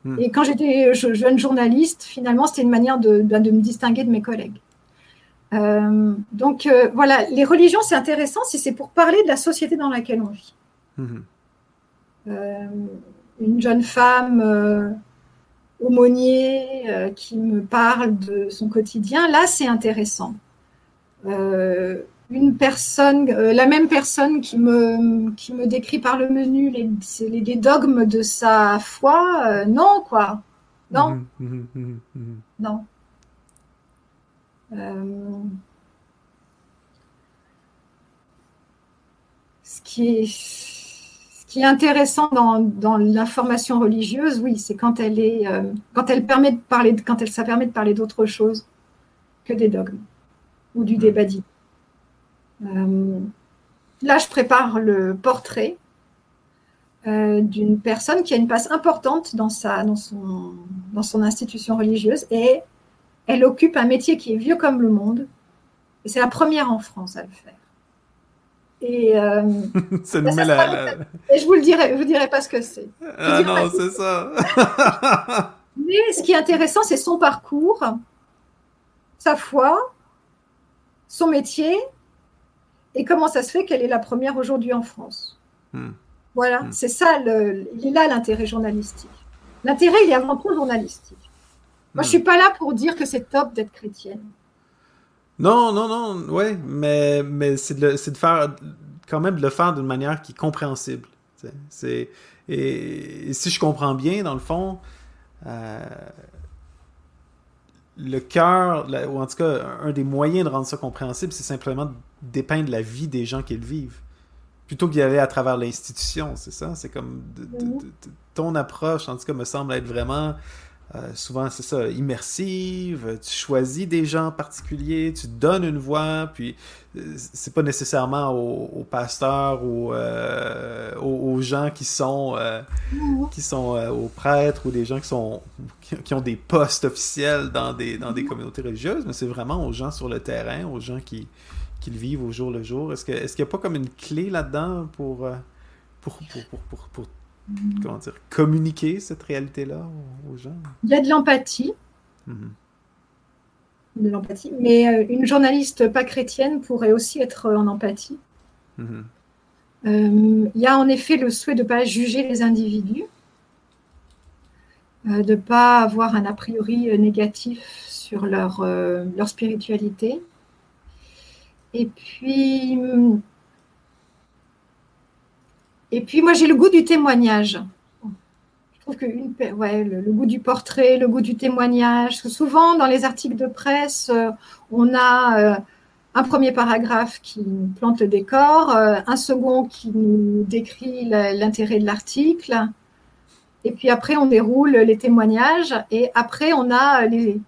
Hmm. Et quand j'étais jeune journaliste, finalement, c'était une manière de, de, me distinguer de mes collègues. Euh, donc euh, voilà, les religions, c'est intéressant si c'est pour parler de la société dans laquelle on vit. Mhm. Euh, une jeune femme aumônier qui me parle de son quotidien, là, c'est intéressant. une personne, la même personne qui me, qui me décrit par le menu les, les, dogmes de sa foi, non, quoi. Non. Mhm, mhm, non. Euh, ce, qui est, ce qui est intéressant dans, dans l'information religieuse, oui, c'est quand elle est, euh, quand elle permet de parler, quand elle, ça permet de parler d'autre chose que des dogmes ou du débat dit. Euh, là, je prépare le portrait d'une personne qui a une place importante dans, sa, dans, son, dans son institution religieuse et elle occupe un métier qui est vieux comme le monde. Et c'est la première en France à le faire. Et, euh, ça nous met la, et je vous le dirai, je vous dirai pas ce que c'est. Ah non, c'est ça. Mais ce qui est intéressant, c'est son parcours, sa foi, son métier, et comment ça se fait qu'elle est la première aujourd'hui en France. Hmm. Voilà, hmm. c'est ça, le, il est là l'intérêt journalistique. L'intérêt, il est avant tout journalistique. Moi, je suis pas là pour dire que c'est top d'être chrétienne. Non, non, non, ouais, mais, mais c'est de, de, faire, quand même de le faire d'une manière qui est compréhensible. C'est, et, si je comprends bien, dans le fond, euh, le cœur, ou en tout cas, un des moyens de rendre ça compréhensible, c'est simplement de dépeindre la vie des gens qui le vivent. Plutôt que d'y aller à travers l'institution, c'est ça? C'est comme ton approche, en tout cas, me semble être vraiment euh, souvent, c'est ça, immersive. Tu choisis des gens particuliers, tu donnes une voix, puis euh, c'est pas nécessairement aux, pasteurs ou euh, aux, gens qui sont, aux prêtres ou des gens qui, sont, qui, ont des postes officiels dans des, dans des communautés religieuses, mais c'est vraiment aux gens sur le terrain, aux gens qui, le vivent au jour le jour. Est-ce qu'il est n'y a pas comme une clé là-dedans pour, pour, pour comment dire, communiquer cette réalité-là aux, gens? Il y a de l'empathie. Mhm. De l'empathie. Mais euh, une journaliste pas chrétienne pourrait aussi être en empathie. Mhm. Euh, il y a en effet le souhait de ne pas juger les individus, euh, de ne pas avoir un a priori négatif sur leur, leur spiritualité. Et puis, et puis moi, j'ai le goût du témoignage. Je trouve que une, ouais, le, goût du portrait, le goût du témoignage. souvent, dans les articles de presse, euh, on a euh, un premier paragraphe qui plante le décor, euh, un second qui nous décrit l'intérêt de l'article. Et puis après, on déroule les témoignages. Et après, on a les,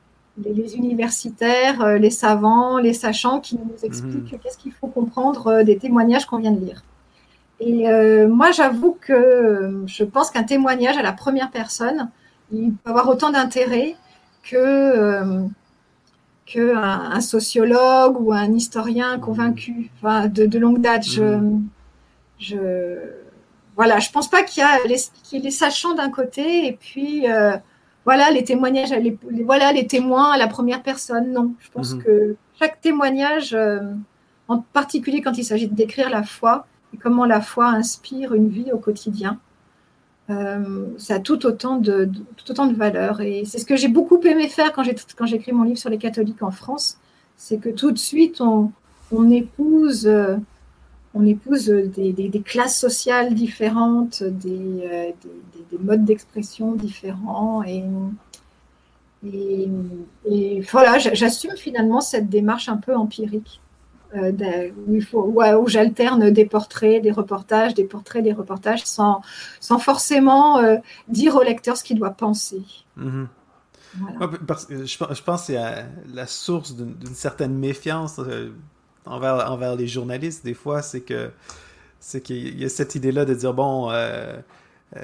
les, universitaires, les savants, les sachants qui nous expliquent mmh. qu'est-ce qu'il faut comprendre des témoignages qu'on vient de lire. Et euh, moi, j'avoue que euh, je pense qu'un témoignage à la première personne, il peut avoir autant d'intérêt que, euh, que un, sociologue ou un historien convaincu enfin, de, longue date. Je, mmh. je, voilà, je pense pas qu'il y a les, les sachants d'un côté et puis voilà les témoignages, les, voilà les témoins à la première personne. Non, je pense mmh. que chaque témoignage, en particulier quand il s'agit de décrire la foi, comment la foi inspire une vie au quotidien. Euh, ça a tout autant de, valeur. Et c'est ce que j'ai beaucoup aimé faire quand j'ai, mon livre sur les catholiques en France, c'est que tout de suite, on, épouse, euh, des, classes sociales différentes, des, euh, des modes d'expression différents. Et voilà, j'assume finalement cette démarche un peu empirique. Euh, où, il faut, où j'alterne des portraits, des reportages, des portraits, des reportages, sans, sans forcément euh, dire au lecteur ce qu'il doit penser. Mhm. parce, je, je, pense que c'est la source d'une certaine méfiance euh, envers, envers les journalistes, des fois, c'est que c'est qu'il y a cette idée-là de dire, bon, euh, euh,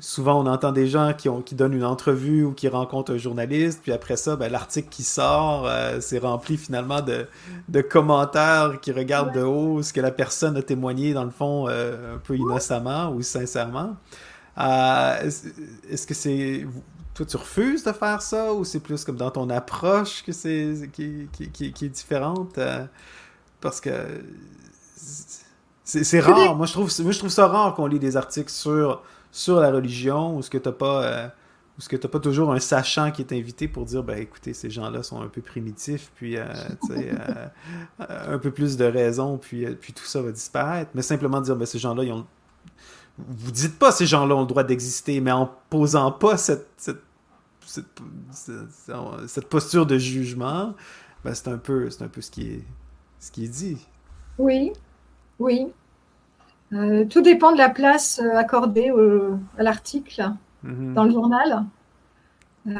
souvent on entend des gens qui, ont, qui donnent une entrevue ou qui rencontrent un journaliste, puis après ça, ben, l'article qui sort, euh, c'est rempli finalement de, de, commentaires qui regardent de haut ce que la personne a témoigné, dans le fond, un peu innocemment ou sincèrement. Est-ce que c'est toi, tu refuses de faire ça ou c'est plus comme dans ton approche que c'est qui, qui, qui, est différente? parce que c'est rare. Moi je, trouve, moi, je trouve ça rare qu'on lit des articles sur, sur la religion ou ce que t'as pas. Euh, ce que tu pas toujours un sachant qui est invité pour dire ben écoutez ces gens-là sont un peu primitifs puis euh, euh, un peu plus de raison puis puis tout ça va disparaître mais simplement dire ben ces gens-là ils ont vous dites pas ces gens-là ont le droit d'exister, mais en posant pas cette, cette, cette, posture de jugement, ben c'est un peu, c'est un peu ce qui est, ce qui est dit. Oui, oui. Euh, tout dépend de la place euh, accordée à l'article mm-hmm. dans le journal. Euh,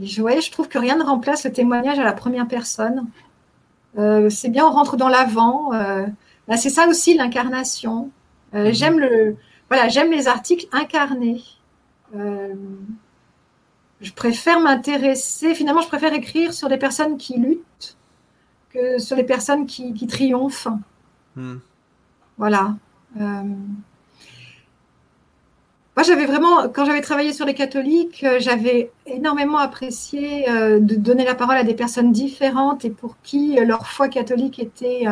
je, je trouve que rien ne remplace le témoignage à la première personne. c'est bien, on rentre dans l'avant. Bah, c'est ça aussi l'incarnation. Mhm. J'aime le, voilà, j'aime les articles incarnés. Je préfère m'intéresser, finalement, je préfère écrire sur des personnes qui luttent que sur les personnes qui, triomphent. Hmm. Voilà. Euh, moi, j'avais vraiment, quand j'avais travaillé sur les catholiques, j'avais énormément apprécié de donner la parole à des personnes différentes et pour qui leur foi catholique était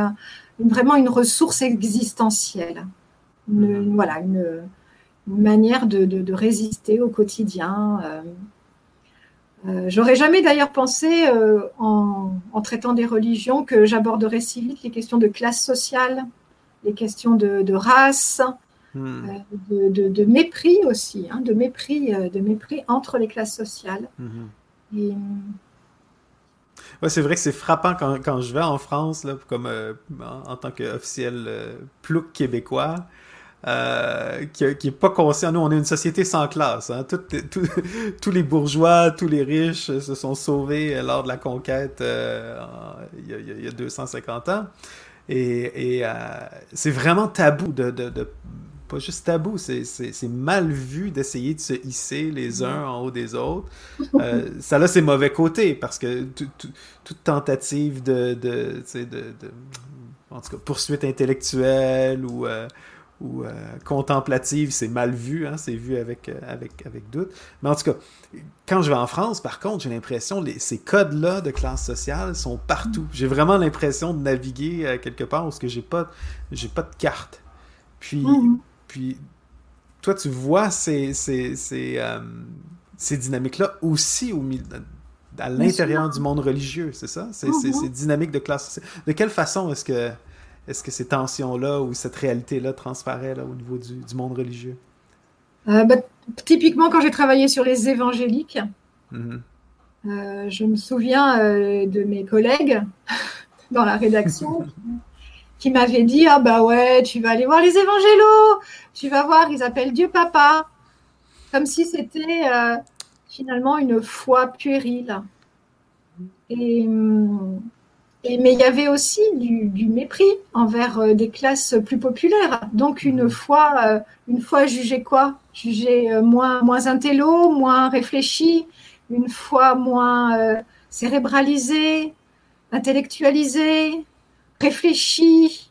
vraiment une ressource existentielle. Une, mhm. voilà, une, manière de, résister au quotidien. Euh, euh, j'aurais jamais d'ailleurs pensé, euh, en, traitant des religions, que j'aborderais si vite les questions de classe sociale, les questions de, race, hmm. de, mépris aussi, hein, de, mépris, de mépris entre les classes sociales. Mhm. c'est vrai que c'est frappant quand, je vais en France, là, comme en, tant qu'officiel plouc québécois. Euh, qui, n'est pas conscient. Nous, on est une société sans classe. Hein. tous les bourgeois, tous les riches se sont sauvés lors de la conquête euh, il, y a, 250 ans. Et, euh, c'est vraiment tabou de, pas juste tabou, c'est mal vu d'essayer de se hisser les uns en haut des autres. ça là, c'est mauvais côté parce que toute tentative de, de, en tout cas, poursuite intellectuelle ou ou euh, contemplative, c'est mal vu, hein, c'est vu avec, euh, avec, avec doute. Mais en tout cas, quand je vais en France, par contre, j'ai l'impression que ces codes-là de classe sociale sont partout. J'ai vraiment l'impression de naviguer euh, quelque part où j'ai pas, j'ai pas de carte. Puis, mm-hmm. puis toi, tu vois ces, ces, ces, ces dynamiques-là aussi au milieu à l'intérieur du monde religieux, c'est ça? C'est mm-hmm. ces dynamiques de classe sociale. De quelle façon est-ce que est-ce que ces tensions-là ou cette réalité-là transparaît là, au niveau du, monde religieux? Euh, bah, typiquement, quand j'ai travaillé sur les évangéliques, mm-hmm. euh, je me souviens euh, de mes collègues dans la rédaction qui m'avaient dit Ah, bah ouais, tu vas aller voir les évangélos, tu vas voir, ils appellent Dieu Papa. Comme si c'était finalement une foi puérile. Et. Mais il y avait aussi du, mépris envers euh, des classes plus populaires. Donc une mmh. fois, euh, une fois jugé quoi? Jugé euh, moins, moins intello, moins réfléchi, une fois moins cérébralisé, intellectualisé, réfléchi?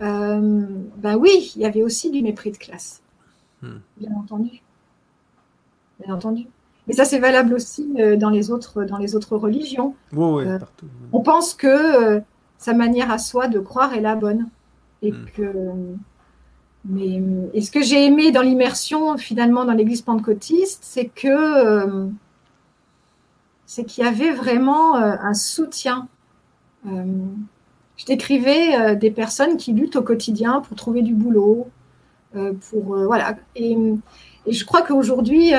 ben oui, il y avait aussi du mépris de classe. Mmh. Bien entendu. Bien entendu. Et ça, c'est valable aussi euh, dans les autres, dans les autres religions. Oui, euh, partout. On pense que euh, sa manière à soi de croire est la bonne. Et hmm. que. Mais et ce que j'ai aimé dans l'immersion, finalement, dans l'église pentecôtiste, c'est que. c'est qu'il y avait vraiment un soutien. je décrivais des personnes qui luttent au quotidien pour trouver du boulot, pour. voilà. Et, et je crois qu'aujourd'hui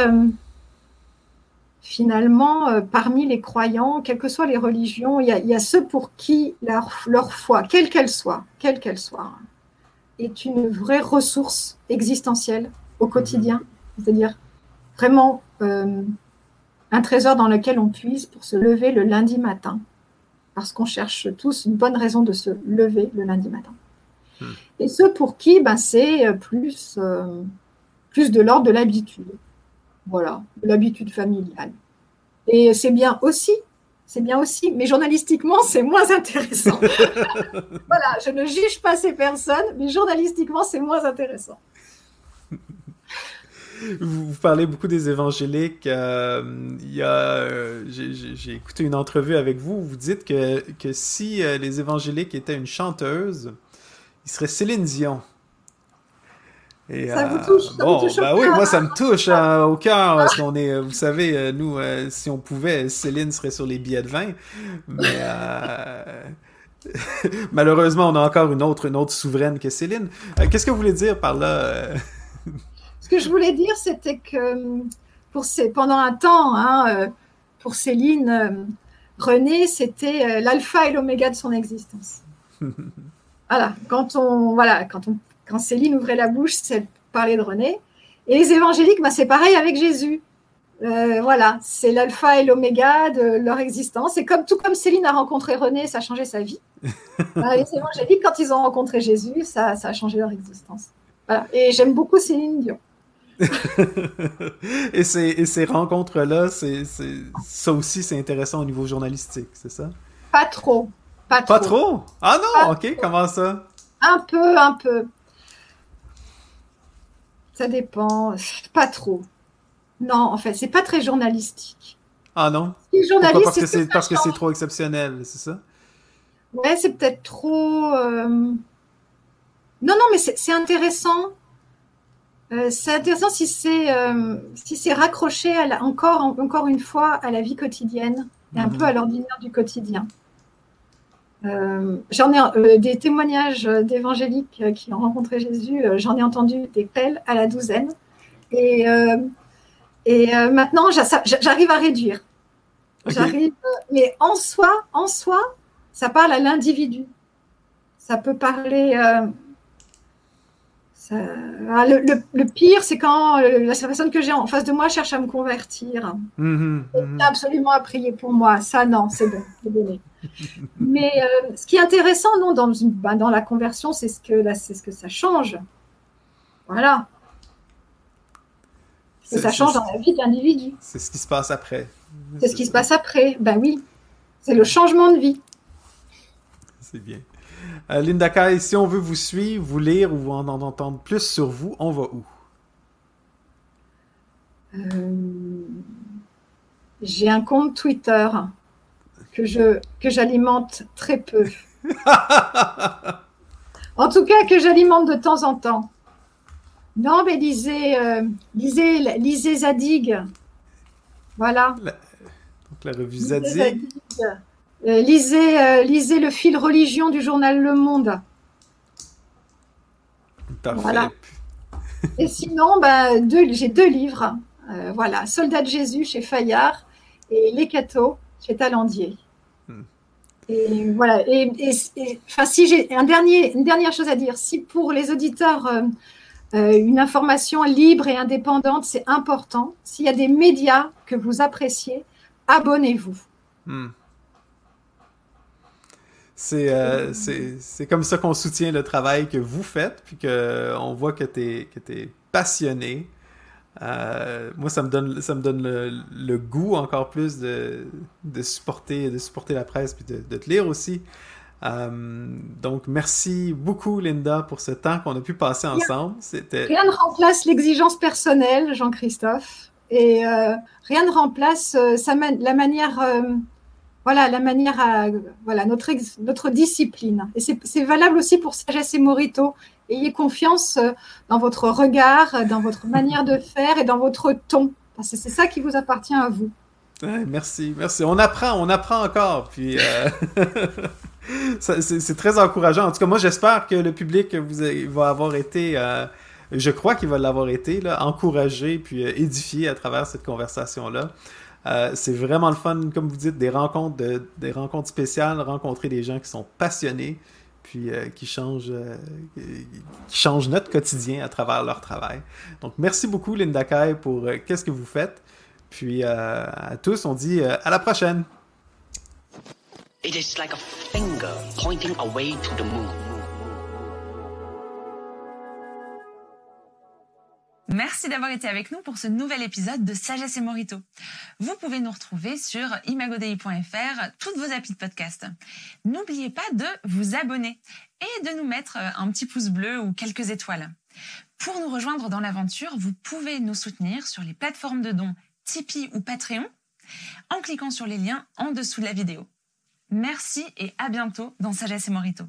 finalement, euh, parmi les croyants, quelles que soient les religions, il y a, ceux pour qui leur, foi, quelle qu'elle soit, quelle qu'elle soit, est une vraie ressource existentielle au quotidien. C'est-à-dire vraiment euh, un trésor dans lequel on puise pour se lever le lundi matin parce qu'on cherche tous une bonne raison de se lever le lundi matin. Hmm. Et ceux pour qui ben, c'est plus, plus de l'ordre de l'habitude. Voilà, de l'habitude familiale. Et c'est bien aussi, c'est bien aussi, mais journalistiquement, c'est moins intéressant. voilà, je ne juge pas ces personnes, mais journalistiquement, c'est moins intéressant. Vous, parlez beaucoup des évangéliques. Euh, il y euh, j'ai écouté une entrevue avec vous. Où vous dites que, que si euh, les évangéliques étaient une chanteuse, il serait Céline Dion. Ça vous touche, ça bon, vous touche bah oui, moi ça me touche hein, au cœur parce qu'on est, vous savez, nous, si on pouvait, Céline serait sur les billets de vin, mais malheureusement, on a encore une autre, une autre souveraine que Céline. Qu'est-ce que vous voulez dire par là ce que je voulais dire, c'était que euh, pour ces, pendant un temps, hein, euh, pour Céline, euh, René, c'était l'alpha et l'oméga de son existence. voilà, quand on, voilà, quand on, quand Céline ouvrait la bouche, c'est parler de René. Et les évangéliques, bah, c'est pareil avec Jésus. voilà, c'est l'alpha et l'oméga de leur existence. Et comme tout comme Céline a rencontré René, ça a changé sa vie. Bah, les évangéliques, quand ils ont rencontré Jésus, ça, ça a changé leur existence. Voilà. Et j'aime beaucoup Céline Dion. et, ces, ces rencontres-là, c'est, ça aussi, c'est intéressant au niveau journalistique, c'est ça? Pas trop. Pas trop. Pas trop? Ah non, ok, comment ça? Un peu, un peu. Ça dépend. Pas trop. Non, en fait, c'est pas très journalistique. Ah non? parce que c'est parce que c'est trop exceptionnel, c'est ça? Ouais, c'est peut-être trop. Euh, non, non, mais c'est intéressant euh, c'est intéressant si c'est euh, si c'est raccroché à encore encore une fois à la vie quotidienne et un mhm. peu à l'ordinaire du quotidien. Euh, j'en ai des témoignages d'évangéliques qui ont rencontré Jésus. j'en ai entendu des pelles à la douzaine et et maintenant j'arrive à réduire. J'arrive, mais en soi, en soi, ça parle à l'individu. Ça peut parler ah, le, pire, c'est quand euh, la personne que j'ai en face de moi cherche à me convertir. Mmh, mmh. absolument à prier pour moi. Ça, non, c'est bon, c'est Mais euh, ce qui est intéressant, non, dans, ben, dans la conversion, c'est ce que c'est ce que ça change. Voilà. Que ça change dans la vie de l'individu. C'est ce qui se passe après. C'est ce qui se passe après. Ben oui, c'est le changement de vie. C'est bien. Euh, Linda Kai, si on veut vous suivre, vous lire ou en, entendre plus sur vous, on va où? Euh, j'ai un compte Twitter que je que j'alimente très peu. en tout cas, que j'alimente de temps en temps. Non, mais lisez, euh, lisez, lisez Zadig. Voilà. donc la revue Zadig. Euh, lisez, euh, lisez le fil religion du journal Le Monde. Voilà. Et sinon, ben, j'ai deux livres. Voilà, Soldat de Jésus chez Fayard et Les Cathos chez Talandier. Et voilà. Et, enfin, si j'ai un dernier, une dernière chose à dire, si pour les auditeurs une information libre et indépendante, c'est important. S'il y a des médias que vous appréciez, abonnez-vous. Hmm. Euh, c'est comme ça qu'on soutient le travail que vous faites, puis qu'on voit que tu es, es, passionné. Euh, moi, ça me donne, ça me donne le, goût encore plus de, de, supporter, de supporter la presse, puis de, de te lire aussi. Euh, donc, merci beaucoup, Linda, pour ce temps qu'on a pu passer ensemble. Rien ne remplace l'exigence personnelle, Jean-Christophe, et rien ne remplace la manière voilà la manière à voilà notre notre discipline. Et c'est valable aussi pour sagesse et morito. Ayez confiance euh, dans votre regard dans votre manière de faire et dans votre ton. Parce que c'est ça qui vous appartient à vous. Merci merci. On apprend on apprend encore puis euh, c'est très encourageant. En tout cas moi j'espère que le public vous va avoir été euh, je crois qu'il va l'avoir été encouragé puis édifié à travers cette conversation là euh, c'est vraiment le fun, comme vous dites, des rencontres, des rencontres spéciales, rencontrer des gens qui sont passionnés, puis euh, qui, changent, euh, qui changent notre quotidien à travers leur travail. Donc, merci beaucoup, Linda Kai, pour qu'est-ce que vous faites. Puis à tous, on dit à la prochaine. It is like finger pointing away to the moon. Merci d'avoir été avec nous pour ce nouvel épisode de Sagesse et Morito. Vous pouvez nous retrouver sur imagodei.fr, toutes vos applis de podcast. N'oubliez pas de vous abonner et de nous mettre un petit pouce bleu ou quelques étoiles. Pour nous rejoindre dans l'aventure, vous pouvez nous soutenir sur les plateformes de dons Tipeee ou Patreon en cliquant sur les liens en dessous de la vidéo. Merci et à bientôt dans Sagesse et Morito.